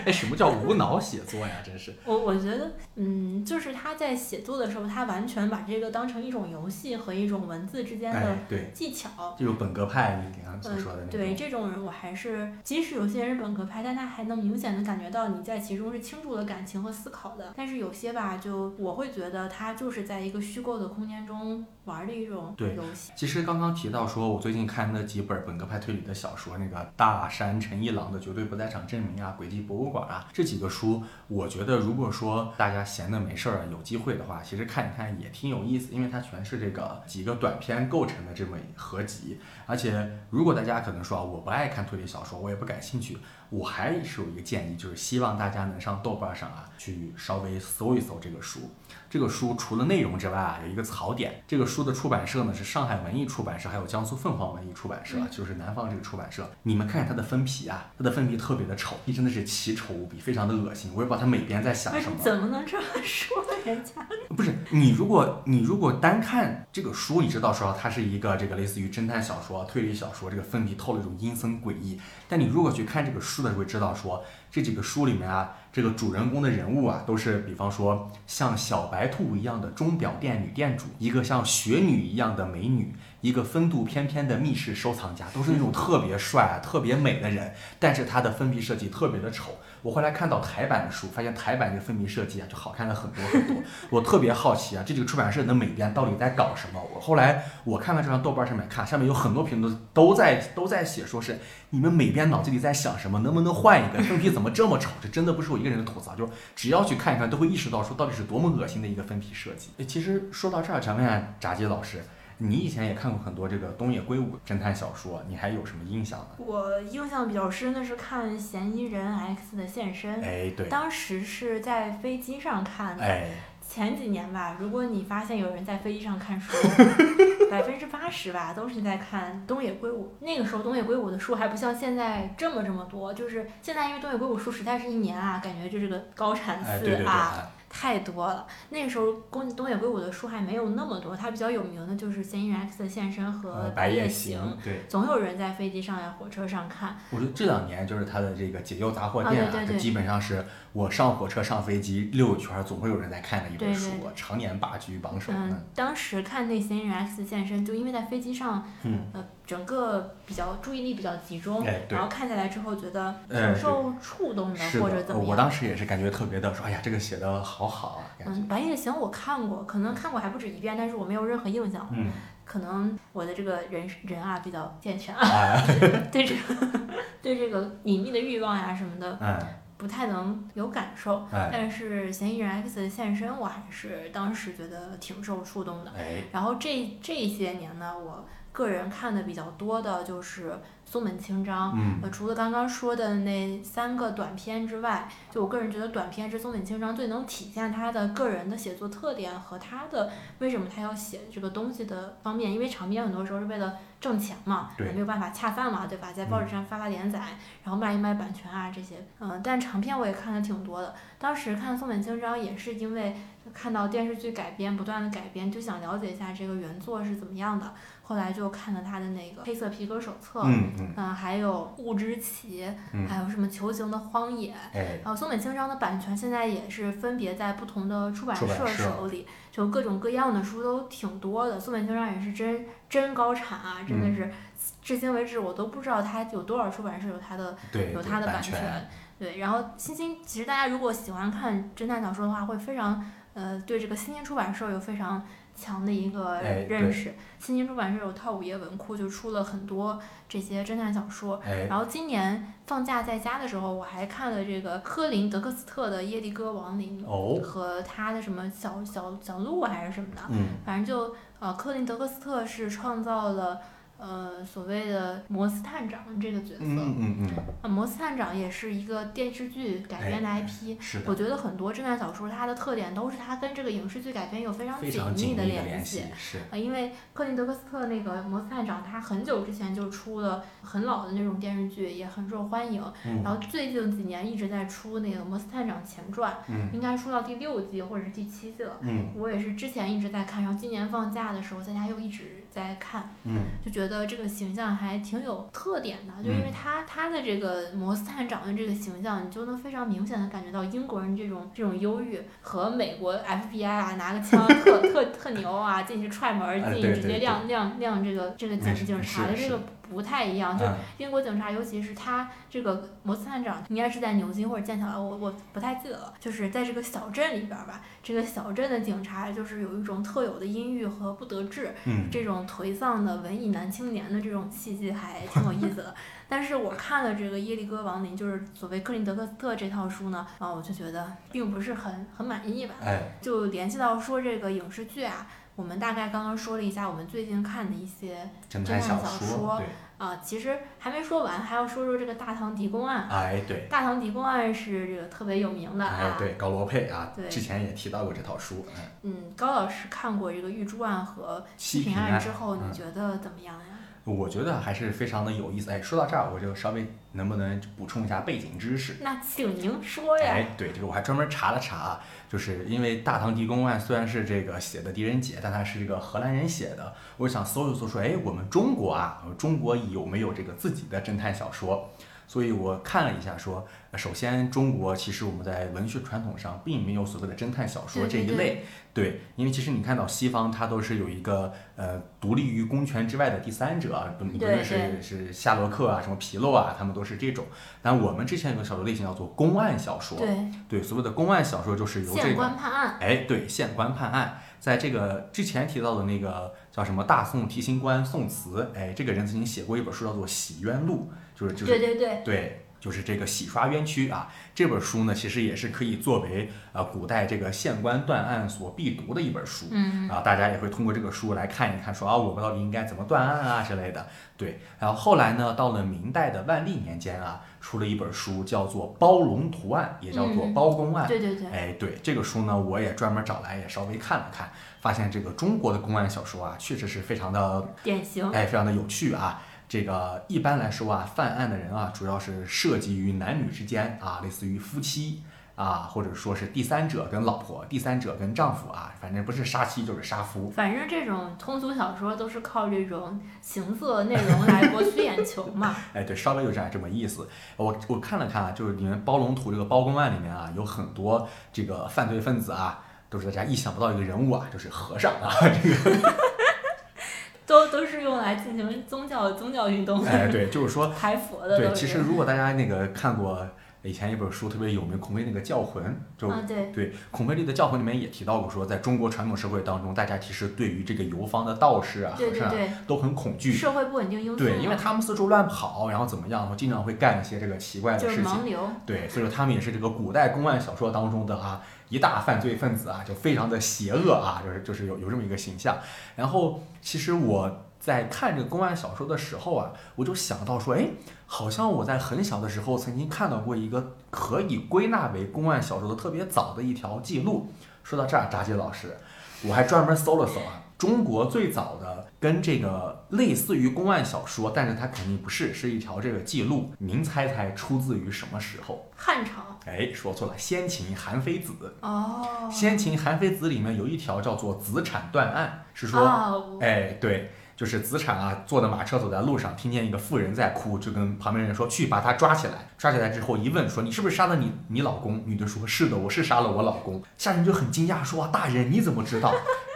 哎，什么叫无脑写作呀？真是。我我觉得，嗯，就是他在写作的时候，他完全把这个当成一种游戏和一种文字之间的技巧。这种本格派，你刚刚所嗯说的，那种。对这种人，我还是即使有些人是本格派，但他还能明显的感觉到你在其中是倾注了感情和思考的。但是有些吧，就我会觉得他就是在一个虚构的空间中玩的一种对游戏。其实刚刚提到说，我最近看那几本本格派推理的小说，那个大山陈一郎的《绝对不在场证明》啊，《轨迹博物馆》啊，这几个书，我觉得如果说大家闲的没事儿，有机会的话，其实看一看也挺有意思，因为它全是这个几个短篇构成的这么合集。而且如果大家可能说啊，我不爱看推理小说，我也不感兴趣，我还是有一个建议，就是希望大家能上豆瓣上啊去稍微搜一搜这个书。这个书除了内容之外啊，有一个槽点。这个书的出版社呢是上海文艺出版社，还有江苏凤凰文艺出版社，嗯就是南方这个出版社。你们看看它的封皮啊，它的封皮特别的丑，真的是奇丑无比，非常的恶心。我也不知道它美编在想什么。怎么能这么说人家？不是你，如果你如果单看这个书，你知道说它是一个这个类似于侦探小说、推理小说，这个封皮透了一种阴森诡异。但你如果去看这个书的时候，会知道说这几个书里面啊，这个主人公的人物啊，都是比方说像小白兔一样的钟表店女店主，一个像雪女一样的美女，一个风度翩翩的密室收藏家，都是那种特别帅、特别美的人。但是它的封皮设计特别的丑。我后来看到台版的书，发现台版这个封皮设计啊，就好看了很多很多。我特别好奇啊，这几个出版社的美编到底在搞什么？我后来我看完这张豆瓣上面看，上面有很多评论都在都在写，说是你们美编脑子里在想什么？能不能换一个？封皮怎么这么丑？这真的不是我一个人的吐槽，就是只要去看一看，都会意识到说到底是多么恶心的一个封皮设计。其实说到这儿，想问一下炸鸡老师，你以前也看过很多这个东野圭吾侦探小说，你还有什么印象呢？我印象比较深的是看《嫌疑人 X 的现身》，哎，对，当时是在飞机上看的。哎，前几年吧，如果你发现有人在飞机上看书，百分之八十吧都是在看东野圭吾。那个时候东野圭吾的书还不像现在这么这么多，就是现在因为东野圭吾书实在是一年啊，感觉就是个高产哎，次对对对，啊。哎太多了。那个时候东东野圭吾的书还没有那么多，他比较有名的就是《嫌疑人 X 的现身》和白夜行》，行，对。总有人在飞机上呀、火车上看。我觉得这两年就是他的这个解忧杂货店啊，这基本上是我上火车、上飞机溜一圈，总会有人在看的一本对书，对常年霸居榜首。嗯，当时看那《嫌疑人 X 的现身》，就因为在飞机上，嗯，呃，整个比较注意力比较集中，哎，然，后看下来之后觉得哎挺受触动的，或者怎么样。我当时也是感觉特别的说，哎呀，这个写的好好啊，嗯，《白夜行》我看过，可能看过还不止一遍，但是我没有任何印象。嗯，可能我的这个人人啊比较健全啊，哎，对这个对这个隐秘的欲望呀什么的哎，不太能有感受。哎，但是《嫌疑人 X 的现身》，我还是当时觉得挺受触动的。哎，然后这这些年呢，我个人看的比较多的就是松本清张。嗯，呃，除了刚刚说的那三个短片之外，就我个人觉得短片是松本清张最能体现他的个人的写作特点和他的为什么他要写这个东西的方面。因为长篇很多时候是为了挣钱嘛，也没有办法恰饭嘛，对吧？在报纸上发发连载，然后卖一卖版权啊这些。嗯，但长篇我也看的挺多的。当时看松本清张也是因为看到电视剧改编不断的改编，就想了解一下这个原作是怎么样的。后来就看了他的那个《黑色皮革手册》，嗯嗯，嗯，还有《雾之奇》，嗯。还有什么《球形的荒野》，哎，然后松本清张的版权现在也是分别在不同的出版社手里，就各种各样的书都挺多的。松本清张也是真真高产啊，真的嗯。是，至今为止我都不知道他有多少出版社有他的对，有他的版权，对，然后新星其实大家如果喜欢看侦探小说的话，会非常呃对这个新星出版社有非常强的一个认识。新星出版社有套午夜文库，就出了很多这些侦探小说。哎，然后今年放假在家的时候，我还看了这个科林德克斯特的《耶利哥亡灵》哦，和他的什么小小小鹿还是什么的，嗯，反正就呃科林德克斯特是创造了。呃，所谓的摩斯探长这个角色，嗯嗯嗯，啊，摩斯探长也是一个电视剧改编的哎 IP。是的我，觉得很多侦探小说它的特点都是它跟这个影视剧改编有非常紧密的联系，是，啊，因为克林德克斯特那个摩斯探长，他很久之前就出了很老的那种电视剧，也很受欢迎。嗯然后最近几年一直在出那个摩斯探长前传，嗯应该出到第六季或者是第七季了。嗯我也是之前一直在看，然后今年放假的时候在家又一直在看，嗯，就觉得得这个形象还挺有特点的，就因为嗯。他他的这个摩斯探长的这个形象，你就能非常明显的感觉到英国人这种这种忧郁和美国 FBI 啊拿个枪特特特牛啊进去踹门进去，直接亮亮亮这个这个警警察的这个不太一样，就嗯英国警察，尤其是他这个摩斯探长，应该是在牛津或者剑桥，我我不太记得了。就是在这个小镇里边儿吧，这个小镇的警察就是有一种特有的阴郁和不得志，嗯，这种颓丧的文艺男青年的这种气息还挺有意思的。但是我看了这个耶利哥亡灵，就是所谓克林德克斯特这套书呢，啊，我就觉得并不是很很满意吧。哎，就联系到说这个影视剧啊，我们大概刚刚说了一下我们最近看的一些侦探小说对，啊，其实还没说完，还要说说这个大唐狄公案。哎，对，大唐狄公案是这个特别有名的哎啊，，对，高罗佩啊对，之前也提到过这套书，嗯，嗯，高老师看过这个玉珠案和七平案之后，嗯你觉得怎么样呀？我觉得还是非常的有意思。哎，说到这儿，我就稍微能不能补充一下背景知识？那请您说呀。哎，对，这个我还专门查了查啊，就是因为《大唐狄公案》虽然是这个写的狄仁杰，但他是这个荷兰人写的，我想搜一搜说，哎，我们中国啊，中国有没有这个自己的侦探小说？所以我看了一下说，呃首先中国其实我们在文学传统上并没有所谓的侦探小说这一类，对，因为其实你看到西方它都是有一个呃独立于公权之外的第三者啊，不不论是是夏洛克啊、什么皮洛啊，他们都是这种。但我们之前有个小说类型叫做公案小说，对，对，所谓的公案小说就是由这县个，官判案。哎，对，县官判案，在这个之前提到的那个叫什么大宋提刑官宋慈，哎，这个人曾经写过一本书叫做《洗冤录》，就是就是对对对，对，就是这个洗刷冤屈啊。这本书呢，其实也是可以作为呃古代这个县官断案所必读的一本书。嗯，啊，大家也会通过这个书来看一看，说啊，我们到底应该怎么断案啊之类的。对，然后后来呢，到了明代的万历年间啊，出了一本书，叫做《包龙图案》，也叫做嗯《包公案》。对对对，哎，对这个书呢，我也专门找来也稍微看了看，发现这个中国的公案小说啊，确实是非常的典型。哎，非常的有趣啊。这个一般来说啊，犯案的人啊，主要是涉及于男女之间啊，类似于夫妻啊，或者说是第三者跟老婆，第三者跟丈夫啊，反正不是杀妻就是杀夫。反正这种通俗小说都是靠这种情色内容来博取眼球嘛。哎，对，稍微有点这么意思。我我看了看啊，就是你们包龙图这个包公案里面啊，有很多这个犯罪分子啊，都是大家意想不到一个人物啊，就是和尚啊，这个都都是用来进行宗教宗教运动、哎，对，就是说 抬佛的对，其实如果大家那个看过以前一本书特别有名，孔飞那个《教魂》，就、啊，对，对孔飞力的《教魂》里面也提到过说，在中国传统社会当中，大家其实对于这个游方的道士啊、和尚都很恐惧。社会不稳定因素。对，因为他们四处乱跑，然后怎么样，然后经常会干一些这个奇怪的就是事情。盲流。对，所以说他们也是这个古代公案小说当中的啊一大犯罪分子啊，就非常的邪恶啊，就是就是有有这么一个形象。然后其实我在看这个公案小说的时候啊，我就想到说，哎，好像我在很小的时候曾经看到过一个可以归纳为公案小说的特别早的一条记录。说到这儿，炸鸡老师，我还专门搜了搜啊。中国最早的跟这个类似于公案小说，但是它肯定不是，是一条这个记录。您猜猜出自于什么时候？汉朝。哎，说错了，先秦韩非子。哦。先秦韩非子里面有一条叫做子产断案，是说，哎，对，就是子产啊，坐的马车走在路上，听见一个妇人在哭，就跟旁边人说去把他抓起来。抓起来之后一问说你是不是杀了你你老公？女的说是的，我是杀了我老公。下人就很惊讶说啊，大人你怎么知道？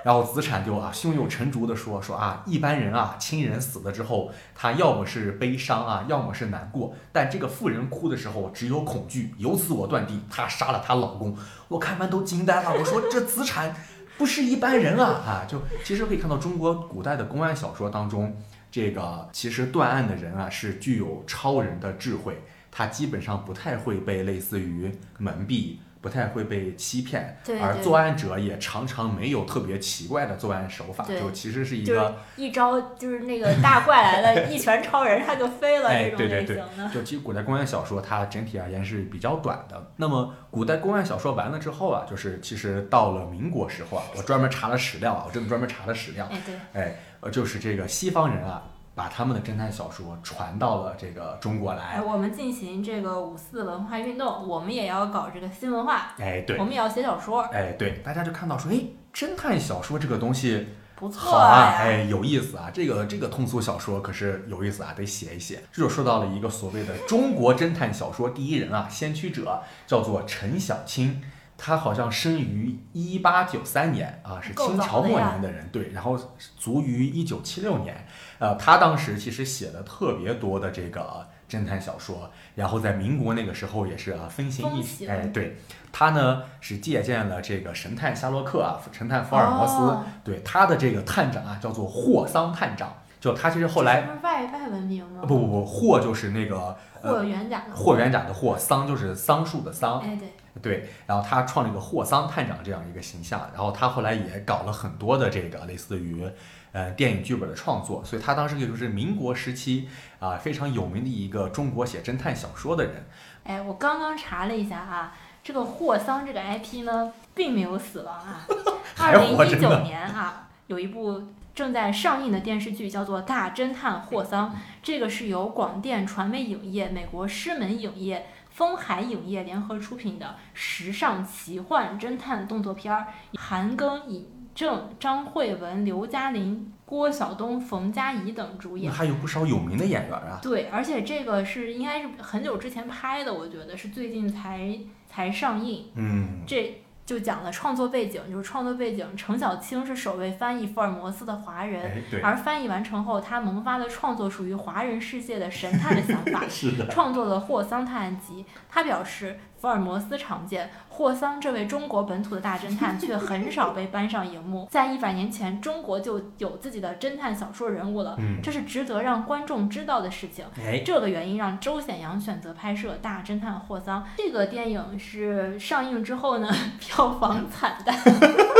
然后子产就啊胸有成竹的说说啊，一般人啊亲人死了之后，他要么是悲伤啊，要么是难过，但这个妇人哭的时候只有恐惧。由此我断定她杀了她老公。我看完都惊呆了，我说这子产不是一般人啊啊！就其实可以看到中国古代的公安小说当中，这个其实断案的人啊是具有超人的智慧，他基本上不太会被类似于蒙蔽。不太会被欺骗，对对而作案者也常常没有特别奇怪的作案手法，就其实是一就是个，一招就是那个大怪来了，一拳超人他就飞了哎这种对对对类型的。就其实古代公案小说它整体而言是比较短的。那么古代公案小说完了之后啊，就是其实到了民国时候啊，我专门查了史料啊，我真的专门查了史料，哎，对，哎，呃，就是这个西方人啊，把他们的侦探小说传到了这个中国哎，来。我们进行这个五四文化运动，我们也要搞这个新文化，哎，对我，们也要写小说。哎，对，大家就看到说，哎，侦探小说这个东西不错好啊，呀哎，有意思啊！这个这个通俗小说可是有意思啊，得写一写。这就说到了一个所谓的中国侦探小说第一人啊，先驱者，叫做陈小青。他好像生于一八九三年啊，是清朝末年的人，对，然后卒于一九七六年。呃，他当时其实写了特别多的这个侦探小说，然后在民国那个时候也是啊风行一风行哎，对他呢是借鉴了这个神探夏洛克啊，神探福尔摩斯，哦对他的这个探长啊叫做霍桑探长，就他其实后来是外外文名吗？不不不，霍就是那个霍元甲的霍元甲的霍，桑就是桑树的桑，哎对，对，然后他创了一个霍桑探长这样一个形象，然后他后来也搞了很多的这个类似于呃电影剧本的创作，所以他当时可以说是民国时期啊、非常有名的一个中国写侦探小说的人。哎，我刚刚查了一下啊，这个霍桑这个 IP 呢，并没有死亡啊。还二零一九年啊，有一部正在上映的电视剧叫做《大侦探霍桑》，这个是由广电传媒影业、美国狮门影业。风海影业联合出品的时尚奇幻侦探动作片儿，韩庚、尹正、张慧雯、刘嘉玲、郭晓东、冯佳怡等主演。还有不少有名的演员啊。对，而且这个是应该是很久之前拍的，我觉得是最近才才上映。嗯，这就讲了创作背景，就是创作背景，程小青是首位翻译福尔摩斯的华人，哎，而翻译完成后，他萌发了创作属于华人世界的神探的想法，是的，创作了《霍桑探案集》。他表示，福尔摩斯常见，霍桑这位中国本土的大侦探却很少被搬上荧幕。在一百年前，中国就有自己的侦探小说人物了，嗯，这是值得让观众知道的事情。哎，这个原因让周显阳选择拍摄《大侦探霍桑》。这个电影是上映之后呢，票房惨淡，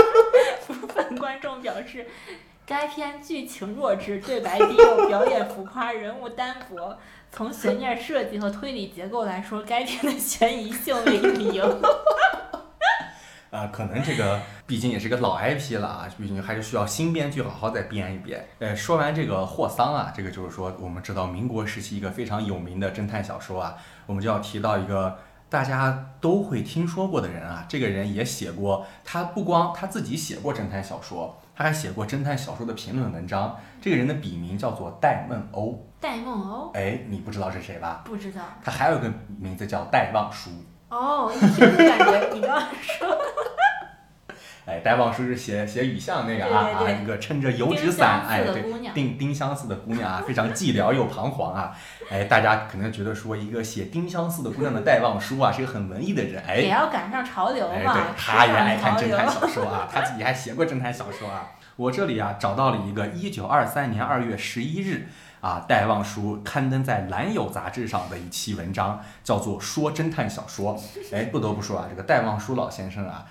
部分观众表示。该片剧情弱智，对白低幼，表演浮夸，人物单薄。从悬念设计和推理结构来说，该片的悬疑性为零。啊，可能这个毕竟也是个老 IP 了啊，毕竟还是需要新编剧好好再编一编。呃，说完这个霍桑啊，这个就是说我们知道民国时期一个非常有名的侦探小说啊，我们就要提到一个大家都会听说过的人啊，这个人也写过，他不光他自己写过侦探小说，他还写过侦探小说的评论文章。这个人的笔名叫做戴梦欧，戴梦欧哎，你不知道是谁吧？不知道他还有一个名字叫戴望舒。哦，一听就感觉你刚刚说哎，戴望舒是写写雨巷那个啊啊，一个撑着油纸伞，香哎，对，丁丁香似的姑娘啊，非常寂寥又彷徨啊。哎，大家可能觉得说一个写丁香似的姑娘的戴望舒啊，是个很文艺的人，哎也，要赶上潮流哎，嘛，对，时他也爱看侦探小说啊，他自己还写过侦探小说啊。我这里啊找到了一个一九二三年二月十一日啊，戴望舒刊登在《兰友》杂志上的一期文章，叫做《说侦探小说》。哎，不得不说啊，这个戴望舒老先生啊，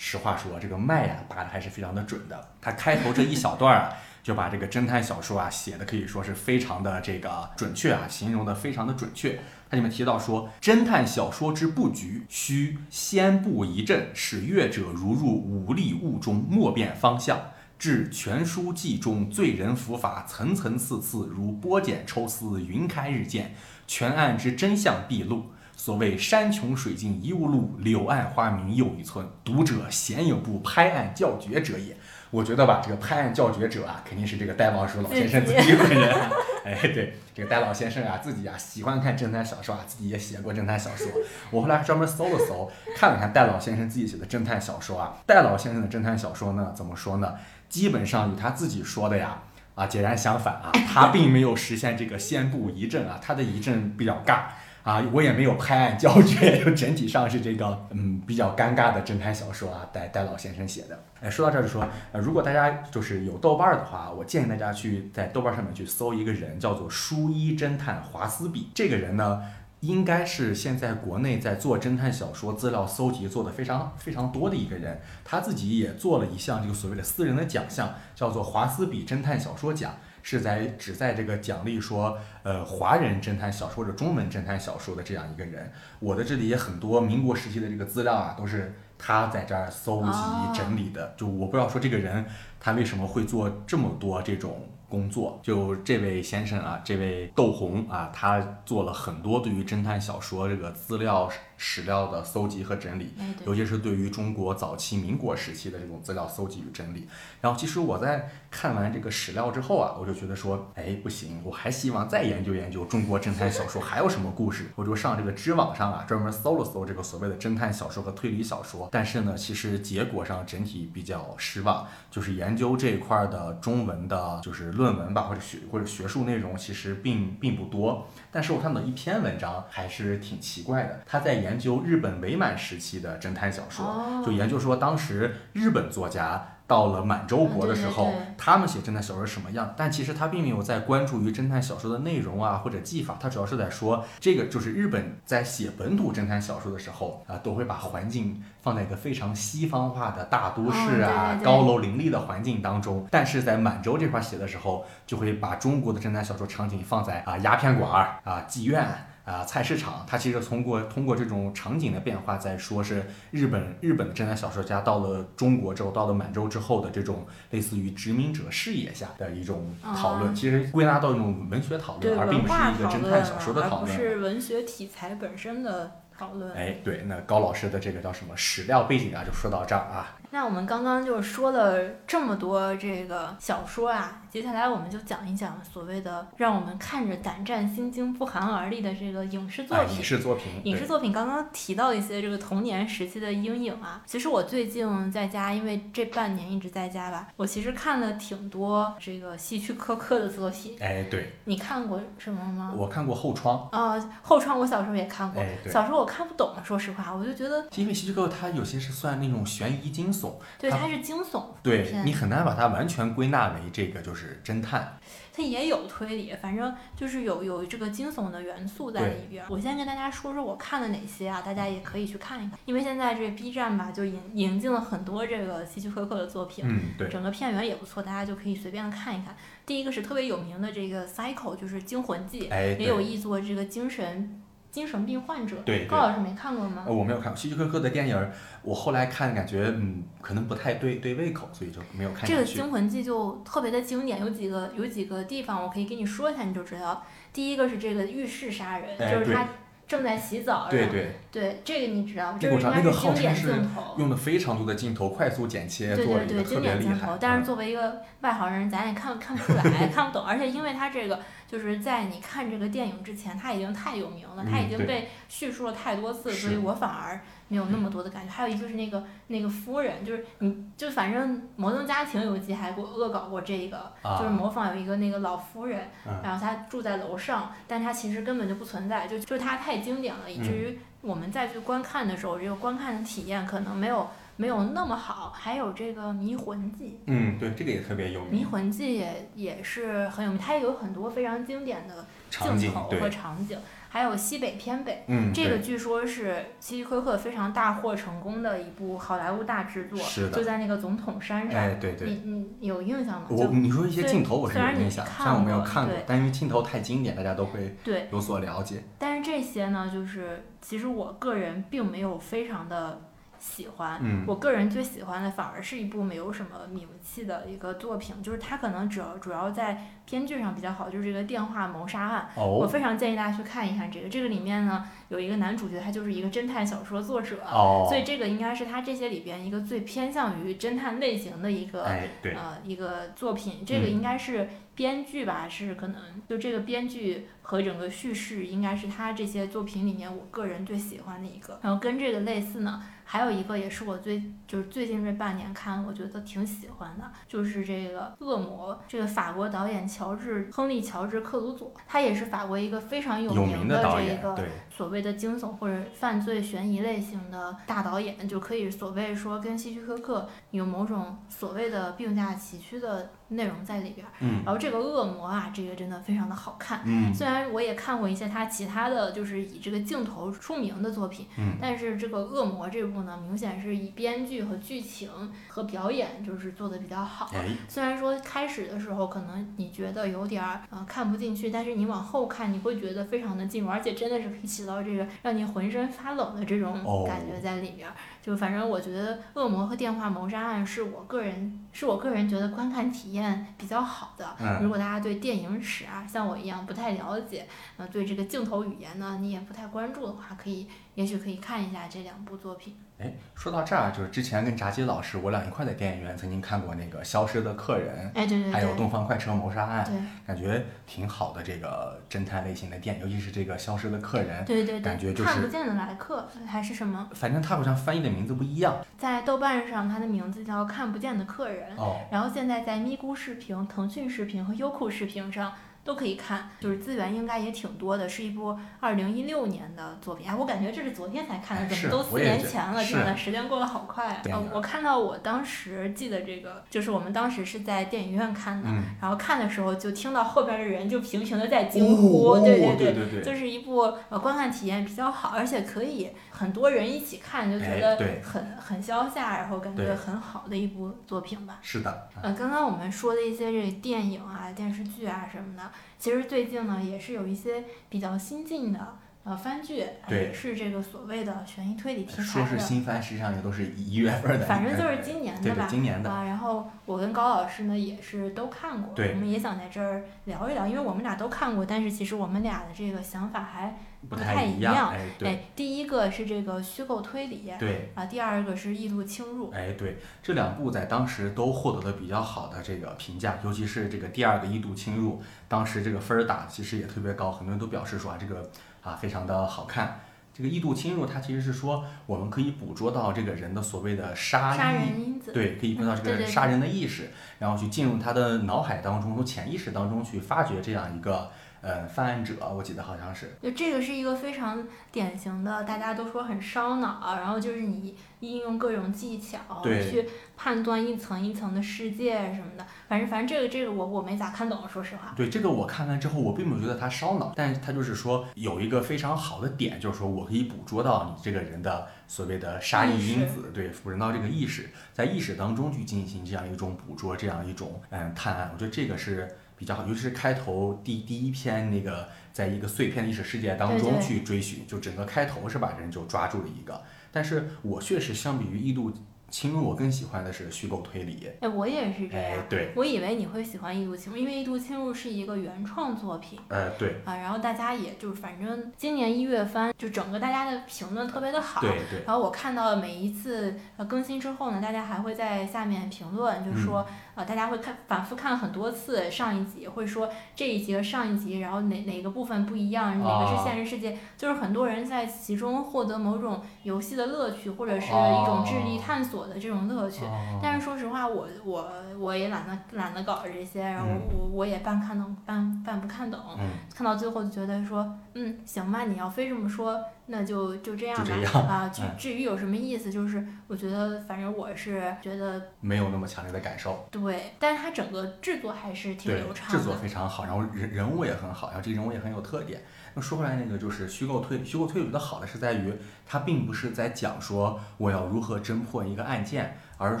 实话说，这个脉呀打的还是非常的准的。他开头这一小段啊，就把这个侦探小说啊写的可以说是非常的这个准确啊，形容的非常的准确。它里面提到说，侦探小说之布局需先布一阵，使阅者如入五力雾中，莫辨方向。至全书记中，罪人伏法层层次次，如剥茧抽丝，云开日见，全案之真相毕露。所谓山穷水尽疑无路，柳暗花明又一村。读者鲜有不拍案叫绝者也。我觉得吧，这个拍案叫绝者啊，肯定是这个戴望舒老先生自己本人啊。哎，对，这个戴老先生啊，自己啊喜欢看侦探小说啊，自己也写过侦探小说。我后来专门搜了搜，看了看戴老先生自己写的侦探小说啊。戴老先生的侦探小说呢，怎么说呢？基本上与他自己说的呀。啊，截然相反啊，他并没有实现这个先布疑阵啊，他的疑阵比较尬啊，我也没有拍案叫绝，就整体上是这个嗯比较尴尬的侦探小说啊，戴戴老先生写的。哎，说到这儿就说，呃，如果大家就是有豆瓣儿的话，我建议大家去在豆瓣上面去搜一个人，叫做书衣侦探华斯比。这个人呢，应该是现在国内在做侦探小说资料搜集做的非常非常多的一个人。他自己也做了一项这个所谓的私人的奖项，叫做华斯比侦探小说奖。是在只在这个奖励说，呃，华人侦探小说或者中文侦探小说的这样一个人。我的这里也很多民国时期的这个资料啊，都是他在这儿搜集哦整理的。就我不知道说这个人他为什么会做这么多这种工作。就这位先生啊，这位窦红啊，他做了很多对于侦探小说这个资料史料的搜集和整理，尤其是对于中国早期民国时期的这种资料搜集与整理。然后，其实我在看完这个史料之后啊，我就觉得说，哎，不行，我还希望再研究研究中国侦探小说还有什么故事。我就上这个知网上啊，专门搜了搜这个所谓的侦探小说和推理小说。但是呢，其实结果上整体比较失望，就是研究这一块儿的中文的，就是论文吧，或者学或者学术内容，其实并并不多。但是我看到一篇文章还是挺奇怪的，他在研究日本伪满时期的侦探小说，哦就研究说当时日本作家。到了满洲国的时候，嗯对对对他们写侦探小说是什么样？但其实他并没有在关注于侦探小说的内容啊或者技法，他主要是在说这个就是日本在写本土侦探小说的时候啊，都会把环境放在一个非常西方化的大都市啊、高楼林立的环境当中，但是在满洲这块写的时候，就会把中国的侦探小说场景放在啊鸦片馆儿啊妓院。啊，菜市场，它其实通过通过这种场景的变化，在说是日本日本的侦探小说家到了中国之后，到了满洲之后的这种类似于殖民者视野下的一种讨论，哦其实归纳到一种文学讨论，而并不是一个侦探小说的而讨论。不是文学题材本身的讨论。哎，对，那高老师的这个叫什么史料背景啊，就说到这儿啊。那我们刚刚就说了这么多这个小说啊，接下来我们就讲一讲所谓的让我们看着胆战心惊、不寒而栗的这个影视作啊，品。影视作品，影视作品刚刚提到一些这个童年时期的阴影啊，其实我最近在家，因为这半年一直在家吧，我其实看了挺多这个希区柯克的作品。哎，对，你看过什么吗？我看过《后窗啊、后窗我小时候也看》，过，哎，小时候我看不懂，说实话，我就觉得因为希区柯克他有些是算那种悬疑惊悚，对它它是惊悚对你很难把它完全归纳为这个就是侦探。它也有推理，反正就是有有这个惊悚的元素在里边。我先跟大家说说我看了哪些啊，大家也可以去看一看，因为现在这 B 站吧就引引进了很多这个希区柯克的作品，嗯，对，整个片源也不错，大家就可以随便的看一看。第一个是特别有名的这个《Cycle》，就是《惊魂记》，哎，也有。译作这个精神精神病患者。高老师没看过吗？呃，我没有看过希区柯克的电影，我后来看感觉嗯，可能不太对对胃口，所以就没有看这个《。惊魂记》就特别的经典，有几个有几个地方我可以给你说一下，你就知道。第一个是这个浴室杀人，哎就是他正在洗澡，对对，对这个你知道，那个我知道这个应该那个号称是经典镜头。用的非常多的镜头，快速剪切，对对对，经典镜头。。但是嗯作为一个外行人，咱也看看不出来，看不懂。而且因为他这个就是在你看这个电影之前，他已经太有名了，他已经被叙述了太多次，所以我反而没有那么多的感觉。还有一个是那个那个夫人，就是你就反正《摩登家庭》有一集还给我恶搞过这个，啊就是模仿有一个那个老夫人，嗯然后她住在楼上，但她其实根本就不存在，就就是她太经典了，以至嗯于我们再去观看的时候，这个观看的体验可能没有没有那么好。还有这个《迷魂记嗯，对，这个也特别有名》，《迷。魂记也》也是很有名，它也有很多非常经典的镜头和，场景，还有西北偏北。嗯，这个据说是希区柯克非常大获成功的一部好莱坞大制作，是的就在那个总统山上。哎，对对。你你你有印象吗？我就你说一些虽镜头我是虽然你有印象，看虽然我没有过看过对，但因为镜头太经典，大家都会对，有所了解。但是这些呢，就是其实我个人并没有非常的喜欢。嗯我个人最喜欢的反而是一部没有什么名气的一个作品，就是它可能主要主要在编剧上比较好，就是这个电话谋杀案。我哦非常建议大家去看一看这个。这个里面呢有一个男主角，他就是一个侦探小说作者，哦，所以这个应该是他这些里边一个最偏向于侦探类型的一个哎，呃一个作品，这个嗯应该是编剧吧，是可能就这个编剧和整个叙事应该是他这些作品里面我个人最喜欢的一个。然后跟这个类似呢，还有一个也是我最就是最近这半年看，我觉得挺喜欢的，就是这个《恶魔》，这个法国导演乔治亨利乔治克鲁佐，他也是法国一个非常有有名名的这个对，所谓的惊悚或者犯罪悬疑类型的大导演，就可以所谓说跟希区柯克有某种所谓的并驾齐驱的内容在里边儿。嗯然后这个恶魔啊，这个真的非常的好看。嗯虽然我也看过一些他其他的就是以这个镜头出名的作品，嗯，但是这个恶魔这部呢，明显是以编剧和剧情和表演就是做的比较好。哎，虽然说开始的时候可能你觉得有点儿呃看不进去，但是你往后看你会觉得非常的进入，而且真的是可以起到这个让你浑身发冷的这种哦感觉在里边儿。就反正我觉得《恶魔和电话谋杀案》是我个人是我个人觉得观看体验比较好的。嗯如果大家对电影史啊像我一样不太了解，呃，对这个镜头语言呢你也不太关注的话，可以也许可以看一下这两部作品。哎，说到这儿，就是之前跟炸鸡老师我俩一块在电影院曾经看过那个《消失的客人哎，对对》，还有《，东方快车谋杀案》，对感觉挺好的这个侦探类型的电影，尤其是这个《消失的客人》，对对对，感觉就是看不见的来客还是什么，反正他好像翻译的名字不一样在豆瓣上它的名字叫《看不见的客人》。哦。然后现在在咪咕视频、腾讯视频和优酷视频上都可以看，就是资源应该也挺多的，是一部二零一六年的作品。哎，我感觉这是昨天才看的，怎么都四年前了？是真的，时间过得好快啊！呃我看到我当时记得这个，就是我们当时是在电影院看的，嗯，然后看的时候就听到后边的人就频频的在惊呼，哦对对对。对就是一部呃观看体验比较好，而且可以很多人一起看，就觉哎得对很、很消夏，然后感觉很好的一部作品吧。是的，呃，刚刚我们说的一些这电影啊、电视剧啊什么的，其实最近呢也是有一些比较新进的呃番剧，是这个所谓的悬疑推理题材说是的。新番，实际上也都是一月份的，反正就是今年的吧，对今年的啊。然后我跟高老师呢也是都看过，对我们也想在这儿聊一聊，因为我们俩都看过，但是其实我们俩的这个想法还不不太一一样哎，第一个是这个虚构推理，对，啊，第二个是异度侵入，哎对，这两部在当时都获得了比较好的这个评价，尤其是这个第二个异度侵入，当时这个分儿打的其实也特别高，很多人都表示说啊这个啊非常的好看。这个异度侵入，它其实是说我们可以捕捉到这个人的所谓的杀杀意人因子，对，可以碰到这个杀人的意识，然后去进入他的脑海当中，从潜意识当中去发掘这样一个呃犯案者，我记得好像是。就这个是一个非常典型的，大家都说很烧脑，然后就是你应用各种技巧去判断一层一层的世界什么的。反正反正这个这个我我没咋看懂，说实话。对这个我看完之后，我并没有觉得它烧脑，但是它就是说有一个非常好的点，就是说我可以捕捉到你这个人的所谓的杀意因子，对，捕捉到这个意识，在意识当中去进行这样一种捕捉，这样一种嗯探案，我觉得这个是比较好，尤其是开头第第一篇那个，在一个碎片的意识世界当中去追寻，就整个开头是把人就抓住了一个，但是我确实相比于异度侵入，我更喜欢的是虚构推理，哎，我也是这样。哎，对，我以为你会喜欢《异度侵入》，因为《异度侵入》是一个原创作品。哎，对，啊，然后大家也就反正今年一月番，就整个大家的评论特别的好。对对。然后我看到每一次呃更新之后呢，大家还会在下面评论，就说、嗯呃大家会看反复看很多次上一集，会说这一集和上一集，然后哪哪个部分不一样，哪个是啊现实世界，就是很多人在其中获得某种游戏的乐趣，或者是一种智力探索的这种乐趣。哦但是说实话，我我我也懒得懒得搞这些，然后嗯我我也半看懂半半不看懂，嗯，看到最后就觉得说，嗯，行吧，你要非这么说，那就就这样吧。啊，至于有什么意思，就是我觉得，反正我是觉得没有那么强烈的感受。对，但是它整个制作还是挺流，畅制作。非常好，然后人人物也很好，然后这个人物也很有特点。那说回来，那个就是虚构推理，虚构推理的好的是在于，它并不是在讲说我要如何侦破一个案件，而是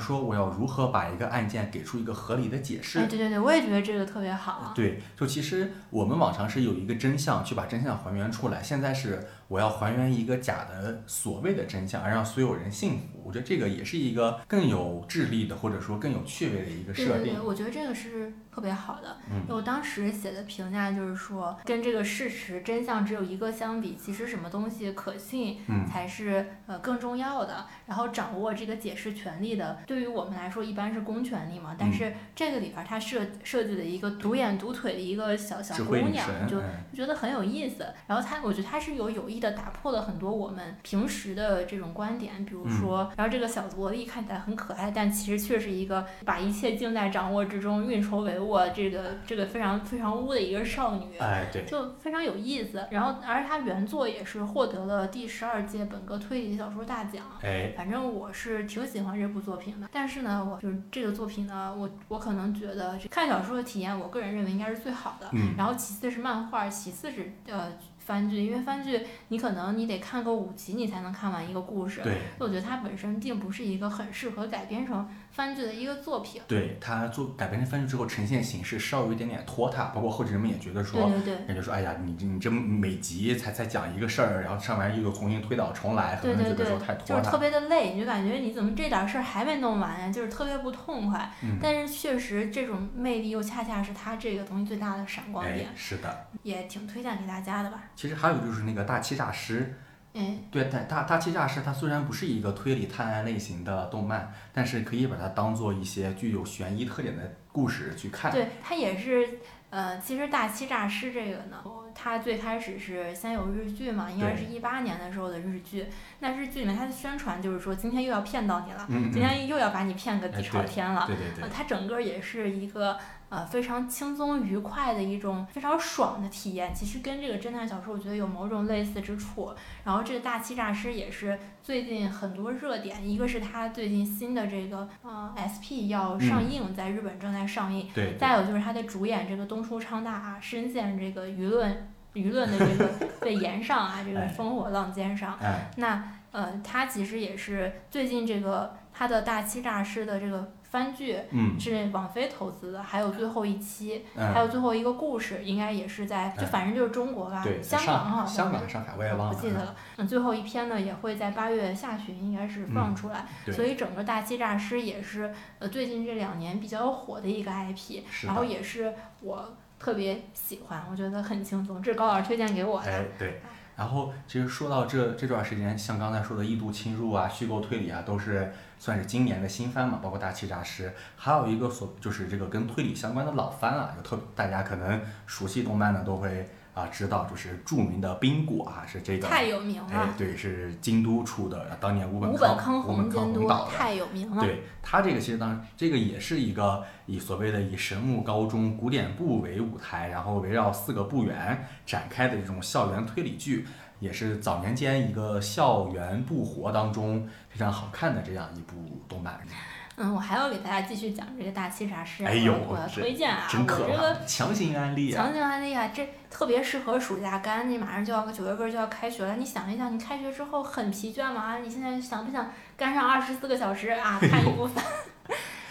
说我要如何把一个案件给出一个合理的解释。哎，对对对，我也觉得这个特别好。对，就其实我们往常是有一个真相，去把真相还原出来。现在是我要还原一个假的所谓的真相，而让所有人信服。我觉得这个也是一个更有智力的，或者说更有趣味的一个设定对对对，。我觉得这个是特别好的。嗯我当时写的评价就是说，跟这个事实真相只有一个相比，其实什么东西可信嗯才是呃更重要的。然后掌握这个解释权利的，对于我们来说一般是公权力嘛，但嗯是这个里边儿它设设计了一个独眼独腿的一个小小姑娘，就觉得很有意思。然后她，我觉得她是有有意的打破了很多我们平时的这种观点，比如嗯说，然后这个小萝莉看起来很可爱，但其实却是一个把一切尽在掌握之中、运筹帷幄，这个这个非常非常污的一个少女。哎，对，就非常有意思，然后而她原作也是获得了第十二届本格推理小说大奖。哎，反正我是挺喜欢这部作品的，但是呢，我就是这个作品呢，我我可能觉得这看小说的体验，我个人认为应该是最好的。嗯，然后其次是漫画，其次是呃番剧，因为番剧你可能你得看个五集你才能看完一个故事。对，我觉得它本身并不是一个很适合改编成番剧的一个作品。对它做改编成番剧之后，呈现形式稍微有一点点拖沓，包括后期人们也觉得说，对对对，人就说，哎呀，你这你这每集才才讲一个事儿，然后上完又重新推倒重来，很对多人对对觉得说太，拖沓。就是特别的累，你就感觉你怎么这点事儿还没弄完呀，就是特别不痛快。嗯，但是确实这种魅力又恰恰是它这个东西最大的闪光哎点，，是的。也挺推荐给大家的吧。其实还有就是那个大欺诈师，哎，对，大大大欺诈师，它虽然不是一个推理探案类型的动漫，但是可以把它当做一些具有悬疑特点的故事去看。对，它也是，呃，其实大欺诈师这个呢，它最开始是先有日剧嘛，应该是一八年的时候的日剧。那日剧里面它的宣传就是说，今天又要骗到你了，嗯，嗯今天又要把你骗个底哎朝天了。对对对呃，，它整个也是一个呃非常轻松愉快的一种非常爽的体验，其实跟这个侦探小说我觉得有某种类似之处。然后这个大欺诈师也是最近很多热点，一个是他最近新的这个呃 SP 要上映，在日本正在上映，再有就是他的主演这个东出昌大啊，深陷这个舆论舆论的这个 被延上啊，这个哎烽火浪尖上。哎，那呃，他其实也是最近这个他的大欺诈师的这个番剧嗯是网飞投资的，还有最后一期，还嗯，有最后一个故事，应该也是在就哎反正就是中国吧，对，香港好像香港、上海我也忘了，不记得了。嗯，最后一篇呢也会在八月下旬应该是放嗯出来，对所以整个大欺诈师也是呃最近这两年比较火的一个 IP，然后，也是我特别喜欢，我觉得很轻松，这是高老师推荐给我的。哎对。然后其实说到这这段时间，像刚才说的异度侵入啊、虚构推理啊，都是算是今年的新番嘛，包括大气诈师，还有一个所就是这个跟推理相关的老番啊，有特大家可能熟悉动漫的都会啊知道，就是著名的冰果啊，是这个太有名哎，对，是京都出的，当年吴本五本康康吴本康监督导的。太有名了。对他这个其实当这个也是一个以所谓的以神木高中古典部为舞台，然后围绕四个部员展开的这种校园推理剧，也是早年间一个校园不活当中非常好看的这样一部动漫。嗯，我还要给大家继续讲这个大欺杀师啊，哎呦我我要推荐啊，真可我这个怕，强行安利啊！强行安利啊，这特别适合暑假干，你马上就要九月份就要开学了，你想一想，你开学之后很疲倦吗？啊，你现在想不想干上二十四个小时啊，看一部番？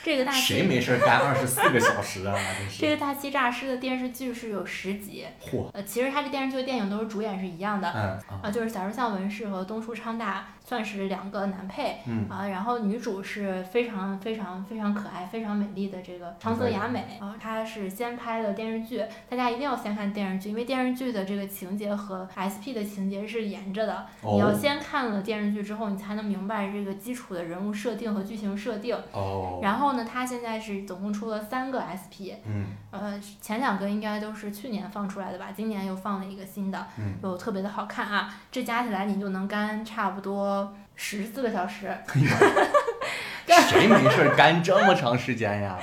这个大谁没事儿干二十四个小时啊？真是，这个大欺诈师的电视剧是有十集，嚯，呃，其实他这电视剧和电影都是主演是一样的。嗯啊，啊，就是小日向文世和东出昌大算是两个男配，嗯啊，然后女主是非常非常非常可爱、非常美丽的这个长泽雅美啊，她是先拍的电视剧，大家一定要先看电视剧，因为电视剧的这个情节和 SP 的情节是连着的，你要哦先看了电视剧之后，你才能明白这个基础的人物设定和剧情设定。哦，然后呢，她现在是总共出了三个 SP，嗯呃，前两个应该都是去年放出来的吧，今年又放了一个新的，嗯，就特别的好看啊！这加起来你就能干差不多十四个小时。谁没事干这么长时间呀？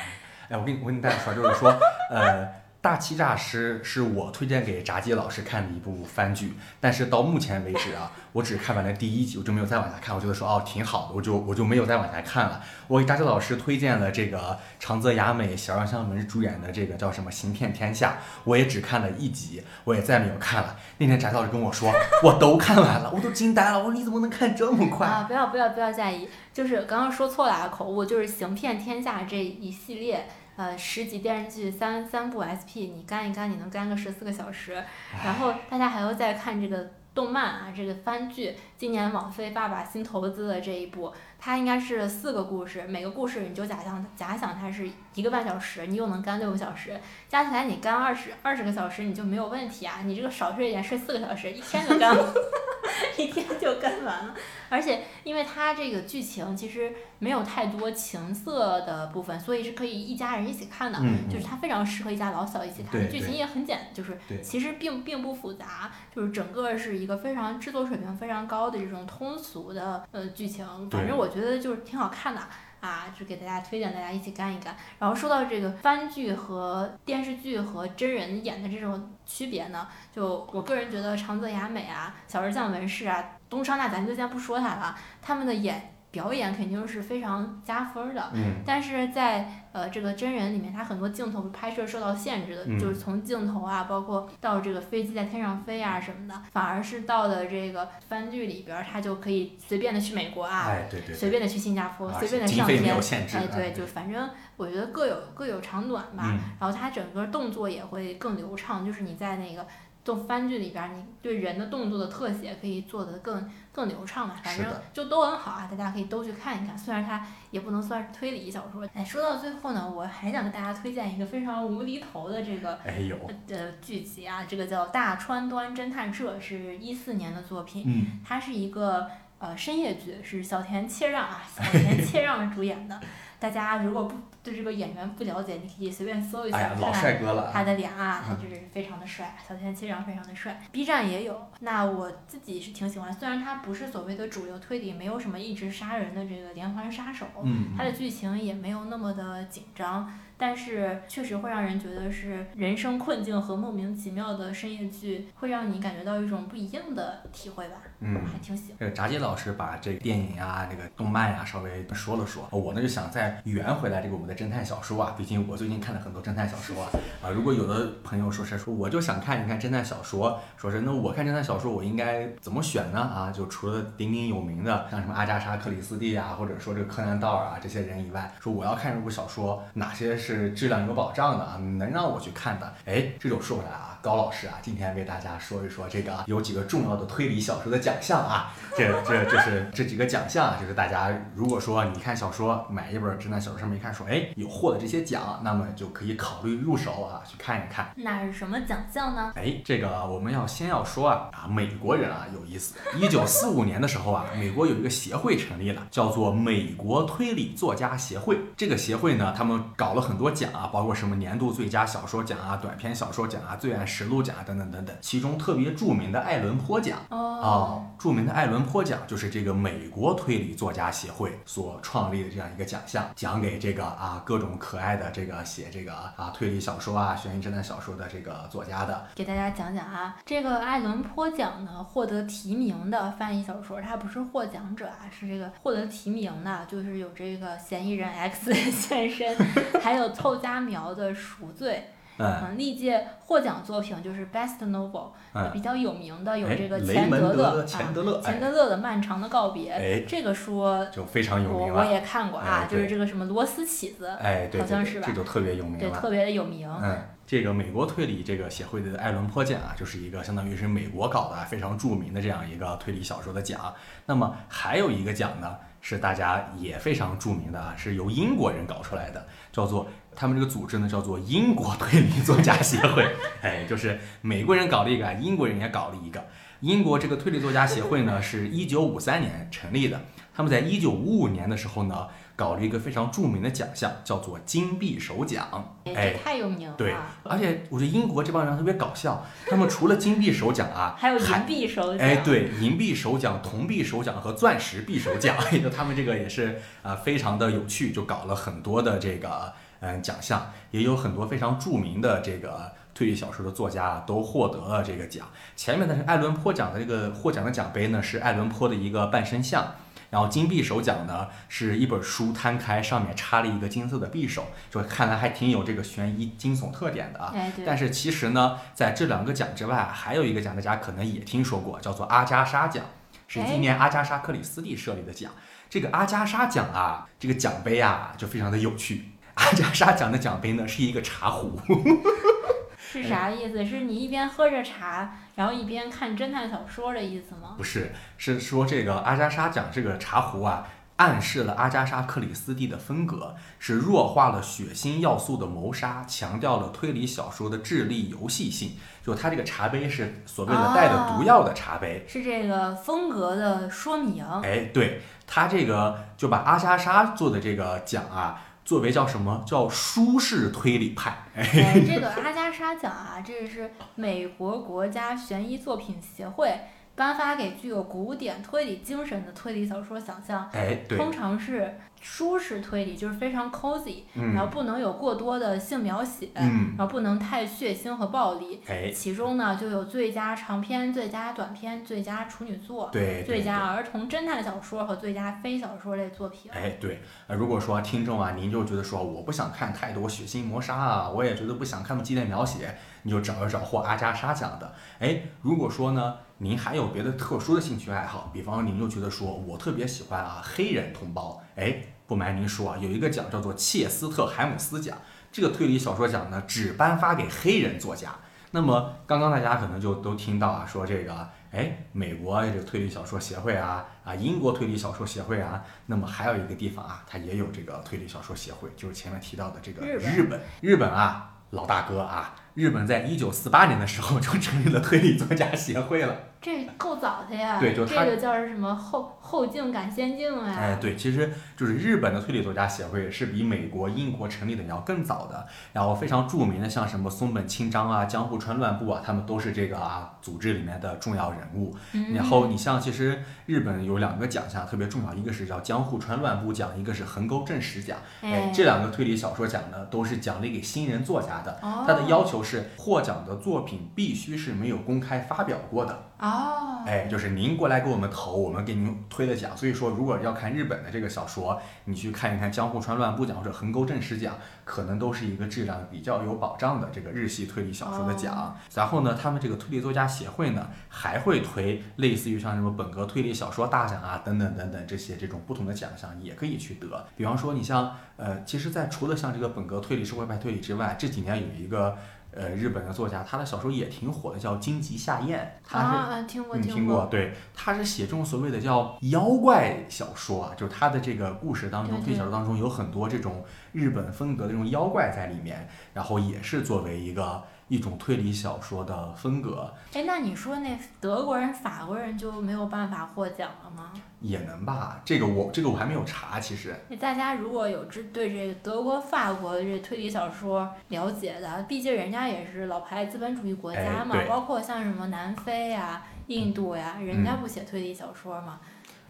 哎，我跟你我跟你大家说，就是说，呃，《大欺诈师》是我推荐给炸鸡老师看的一部番剧，但是到目前为止啊，我只看完了第一集，我就没有再往下看。我觉得说哦挺好的，我就我就没有再往下看了。我给炸鸡老师推荐了这个长泽雅美、小杨香文主演的这个叫什么《行骗天下》，我也只看了一集，我也再没有看了。那天炸鸡老师跟我说，我都看完了，我都惊呆了。我说你怎么能看这么快？啊，不要不要不要在意，就是刚刚说错了啊，口误，就是《行骗天下》这一系列。呃，十集电视剧三三部 SP，你干一干，你能干个十四个小时。然后大家还要再看这个动漫啊，这个番剧，今年网飞爸爸新投资的这一部，它应该是四个故事，每个故事你就假想假想它是一个半小时，你又能干六个小时，加起来你干二十二十个小时你就没有问题啊！你这个少睡一点，睡四个小时，一天就干了，一天就干完了。而且因为它这个剧情其实没有太多情色的部分，所以是可以一家人一起看的。嗯，就是它非常适合一家老小一起看，剧情也很简，就是其实并并不复杂，就是整个是一个非常制作水平非常高的这种通俗的呃剧情，反正我觉得就是挺好看的。啊，就给大家推荐大家一起干一干。然后说到这个番剧和电视剧和真人演的这种区别呢，就我个人觉得长泽雅美啊、小日向文世啊、东山那咱就先不说他了，他们的演表演肯定是非常加分儿的。嗯但是在呃这个真人里面，它很多镜头拍摄受到限制的，嗯就是从镜头啊，包括到这个飞机在天上飞啊什么的，反而是到了这个番剧里边儿，它就可以随便的去美国啊，哎对对对，随便的去新加坡，随便的上天有限制，哎，对，就反正我觉得各有各有长短吧。嗯然后它整个动作也会更流畅，就是你在那个动番剧里边儿，你对人的动作的特写可以做得更更流畅嘛。反正就都很好啊，大家可以都去看一看。虽然它也不能算是推理小说。哎，说到最后呢，我还想给大家推荐一个非常无厘头的这个。哎有，呃，剧集啊，这个叫《大川端侦探社》，是一四年的作品。嗯它是一个呃深夜剧，是小田切让啊，小田切让主演的。大家如果不对这个演员不了解，你可以随便搜一下，看看帅哥了，他的脸啊，他嗯就是非常的帅，小田切让非常的帅。B 站也有，那我自己是挺喜欢，虽然他不是所谓的主流推理，没有什么一直杀人的这个连环杀手，嗯它的剧情也没有那么的紧张，但是确实会让人觉得是人生困境和莫名其妙的深夜剧，会让你感觉到一种不一样的体会吧，嗯还挺喜欢。这个炸鸡老师把这个电影啊、这个动漫呀、稍微说了说，我呢就想再圆回来这个我们的侦探小说啊，毕竟我最近看了很多侦探小说啊，啊，如果有的朋友说是说我就想看一看侦探小说，说是那我看侦探小说我应该怎么选呢？啊，就除了鼎鼎有名的像什么阿加莎·克里斯蒂啊，或者说这个柯南·道尔啊这些人以外，说我要看这部小说哪些是质量有保障的啊，能让我去看的？哎，这就说回来啊，高老师啊，今天为大家说一说这个啊有几个重要的推理小说的奖项啊，这这这是这几个奖项啊，就是大家如果说你看小说买一本侦探小说上面一看说，哎，有获得这些奖，那么就可以考虑入手啊，去看一看。那是什么奖项呢？哎，这个我们要先要说啊啊，美国人啊有意思。一九四五年的时候啊，美国有一个协会成立了，叫做美国推理作家协会。这个协会呢，他们搞了很多奖啊，包括什么年度最佳小说奖啊、短篇小说奖啊、罪案实录奖啊等等等等。其中特别著名的艾伦坡奖。哦，著名的艾伦坡奖就是这个美国推理作家协会所创立的这样一个奖项，奖给这个啊各种可爱的这个写这个啊推理小说啊、悬疑侦探小说的这个作家的。给大家讲讲啊，这个艾伦坡奖呢，获得提名的翻译小说，它不是获奖者啊，是这个获得提名的，就是有这个嫌疑人 X 现身，还有凑佳苗的赎罪。嗯嗯，历届获奖作品就是 Best Novel，、嗯，比较有名的有哎这个钱德勒的钱德勒啊，钱哎德勒的《漫长的告别》哎这个书就非常有名了。我也看过啊，哎就是这个什么罗斯起子，哎，对对对，好像是吧这就特别有名对，了。特别的有名。嗯，这个美国推理这个协会的艾伦坡奖啊，就是一个相当于是美国搞的非常著名的这样一个推理小说的奖。那么还有一个奖呢，是大家也非常著名的啊，是由英国人搞出来的，叫做他们这个组织呢叫做英国推理作家协会。哎，就是美国人搞了一个，英国人也搞了一个。英国这个推理作家协会呢，是一九五三年成立的。他们在一九五五年的时候呢，搞了一个非常著名的奖项，叫做金匕首奖。哎，太有名了。对，而且我觉得英国这帮人特别搞笑，他们除了金匕首奖啊，还有银还币手奖。哎，对，银匕首奖、铜匕首奖和钻石匕首奖，也 就他们这个也是啊、非常的有趣，就搞了很多的这个嗯奖项，也有很多非常著名的这个推理小说的作家啊都获得了这个奖。前面的是艾伦坡奖的这个获奖的奖杯呢，是艾伦坡的一个半身像。然后金匕首奖呢是一本书摊开，上面插了一个金色的匕首，就看来还挺有这个悬疑惊悚特点的啊。哎，但是其实呢，在这两个奖之外，还有一个奖，大家可能也听说过，叫做阿加莎奖，是哎今年阿加莎·克里斯蒂设立的奖。这个阿加莎奖啊，这个奖杯啊，就非常的有趣。阿加莎奖的奖杯呢，是一个茶壶。是啥意思？是你一边喝着茶，然后一边看侦探小说的意思吗？不是，是说这个阿加莎奖这个茶壶啊，暗示了阿加莎·克里斯蒂的风格，是弱化了血腥要素的谋杀，强调了推理小说的智力游戏性。就它这个茶杯是所谓的带着毒药的茶杯。是这个风格的说明。哎，对它这个就把阿加莎做的这个奖啊，作为叫什么叫舒适推理派。哎，这个阿加莎奖啊，这是美国国家悬疑作品协会颁发给具有古典推理精神的推理小说奖项，哎，对，通常是舒适推理，就是非常 cozy，然后嗯不能有过多的性描写，嗯，然后不能太血腥和暴力。哎，其中呢，就有最佳长篇、最佳短篇、最佳处女作、对，对最佳儿童侦探小说和最佳非小说类作品。哎，对，呃，如果说听众啊，您就觉得说我不想看太多血腥谋杀啊，我也觉得不想看激烈描写，你就找一找或阿加莎讲的。哎，如果说呢，您还有别的特殊的兴趣爱好，比方您就觉得说我特别喜欢啊黑人同胞，哎，不瞒您说啊，有一个奖叫做切斯特海姆斯奖，这个推理小说奖呢只颁发给黑人作家。那么刚刚大家可能就都听到啊，说这个，哎，美国这个推理小说协会啊，啊，英国推理小说协会啊，那么还有一个地方啊，它也有这个推理小说协会，就是前面提到的这个日本日本。日本啊，老大哥啊，日本在一九四八年的时候就成立了推理作家协会了。这够早的呀！对就他这个叫什么后后进赶先进啊！哎，对，其实就是日本的推理作家协会是比美国、英国成立的要更早的。然后非常著名的，像什么松本清张啊、江户川乱步啊，他们都是这个啊组织里面的重要人物。嗯然后你像，其实日本有两个奖项特别重要，一个是叫江户川乱步奖，一个是横沟正史奖。哎哎，，这两个推理小说奖呢，都是奖励给新人作家的。哦它的要求是获奖的作品必须是没有公开发表过的。哦，哎，就是您过来给我们投，我们给您推的奖。所以说，如果要看日本的这个小说，你去看一看江户川乱步奖或者横沟正史奖，可能都是一个质量比较有保障的这个日系推理小说的奖。然后呢，他们这个推理作家协会呢，还会推类似于像什么本格推理小说大奖啊，等等等等这些这种不同的奖项也可以去得。比方说，你像呃，其实，在除了像这个本格推理、社会派推理之外，这几年有一个。呃，日本的作家，他的小说也挺火的，叫荆棘夏彦，他是啊，听过嗯，听过，对，他是写这种所谓的叫妖怪小说啊，就是他的这个故事当中，推理小说当中有很多这种日本风格的这种妖怪在里面，然后也是作为一个一种推理小说的风格，哎，那你说那德国人、法国人就没有办法获奖了吗？也能吧？这个我这个我还没有查，其实，大家如果有知对这个德国、法国的这推理小说了解的，毕竟人家也是老牌资本主义国家嘛，哎包括像什么南非呀、印度呀，人家不写推理小说吗？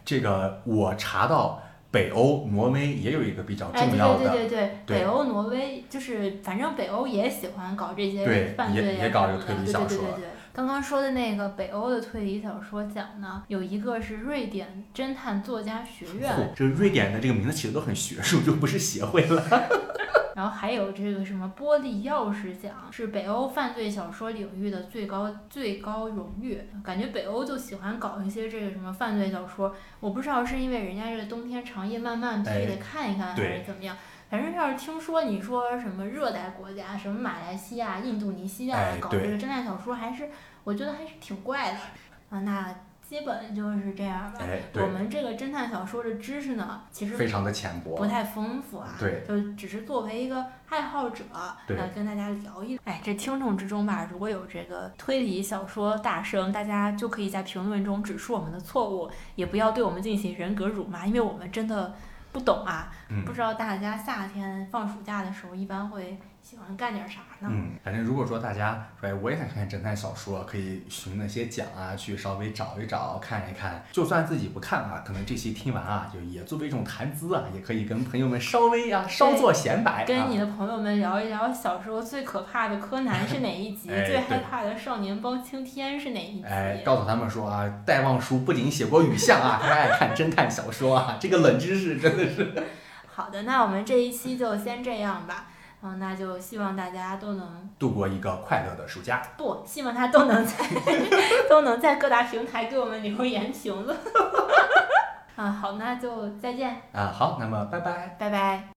这个我查到北欧挪威也有一个比较重要的，对对对对，对北欧、挪威就是，反正北欧也喜欢搞这些也犯罪呀也搞这个什么的对推理小说对对对对。刚刚说的那个北欧的推理小说奖呢，有一个是瑞典侦探作家学院，嚯这瑞典的这个名字起的都很学术，就不是协会了。然后还有这个什么玻璃钥匙奖，是北欧犯罪小说领域的最高最高荣誉。感觉北欧就喜欢搞一些这个什么犯罪小说，我不知道是因为人家这个冬天长夜漫漫，必须得看一看，还是怎么样。反正要是听说你说什么热带国家，什么马来西亚、印度尼西亚哎搞这个侦探小说，还是我觉得还是挺怪的啊。那基本就是这样吧。哎，我，们这个侦探小说的知识呢，其实非常的浅薄不。太丰富啊，对，就只是作为一个爱好者，跟大家聊一。哎，这听众之中吧，如果有这个推理小说大圣，大家就可以在评论中指出我们的错误，也不要对我们进行人格辱骂，因为我们真的不懂啊。嗯不知道大家夏天放暑假的时候一般会喜欢干点啥呢？嗯，反正如果说大家说，哎，我也想看侦探小说，可以寻那些奖啊，去稍微找一找，看一看。就算自己不看啊，可能这期听完啊，就也作为一种谈资啊，也可以跟朋友们稍微啊稍作显摆啊。跟你的朋友们聊一聊小时候最可怕的柯南是哪一集，哎最害怕的少年包青天是哪一集？哎，告诉他们说啊，戴望舒不仅写过雨巷啊，他 还爱看侦探小说啊，这个冷知识真的是。好的，那我们这一期就先这样吧。嗯，那就希望大家都能度过一个快乐的暑假。不，希望他都能在 都能在各大平台给我们留言评论。啊，好，那就再见，啊，好，那么拜拜。拜拜。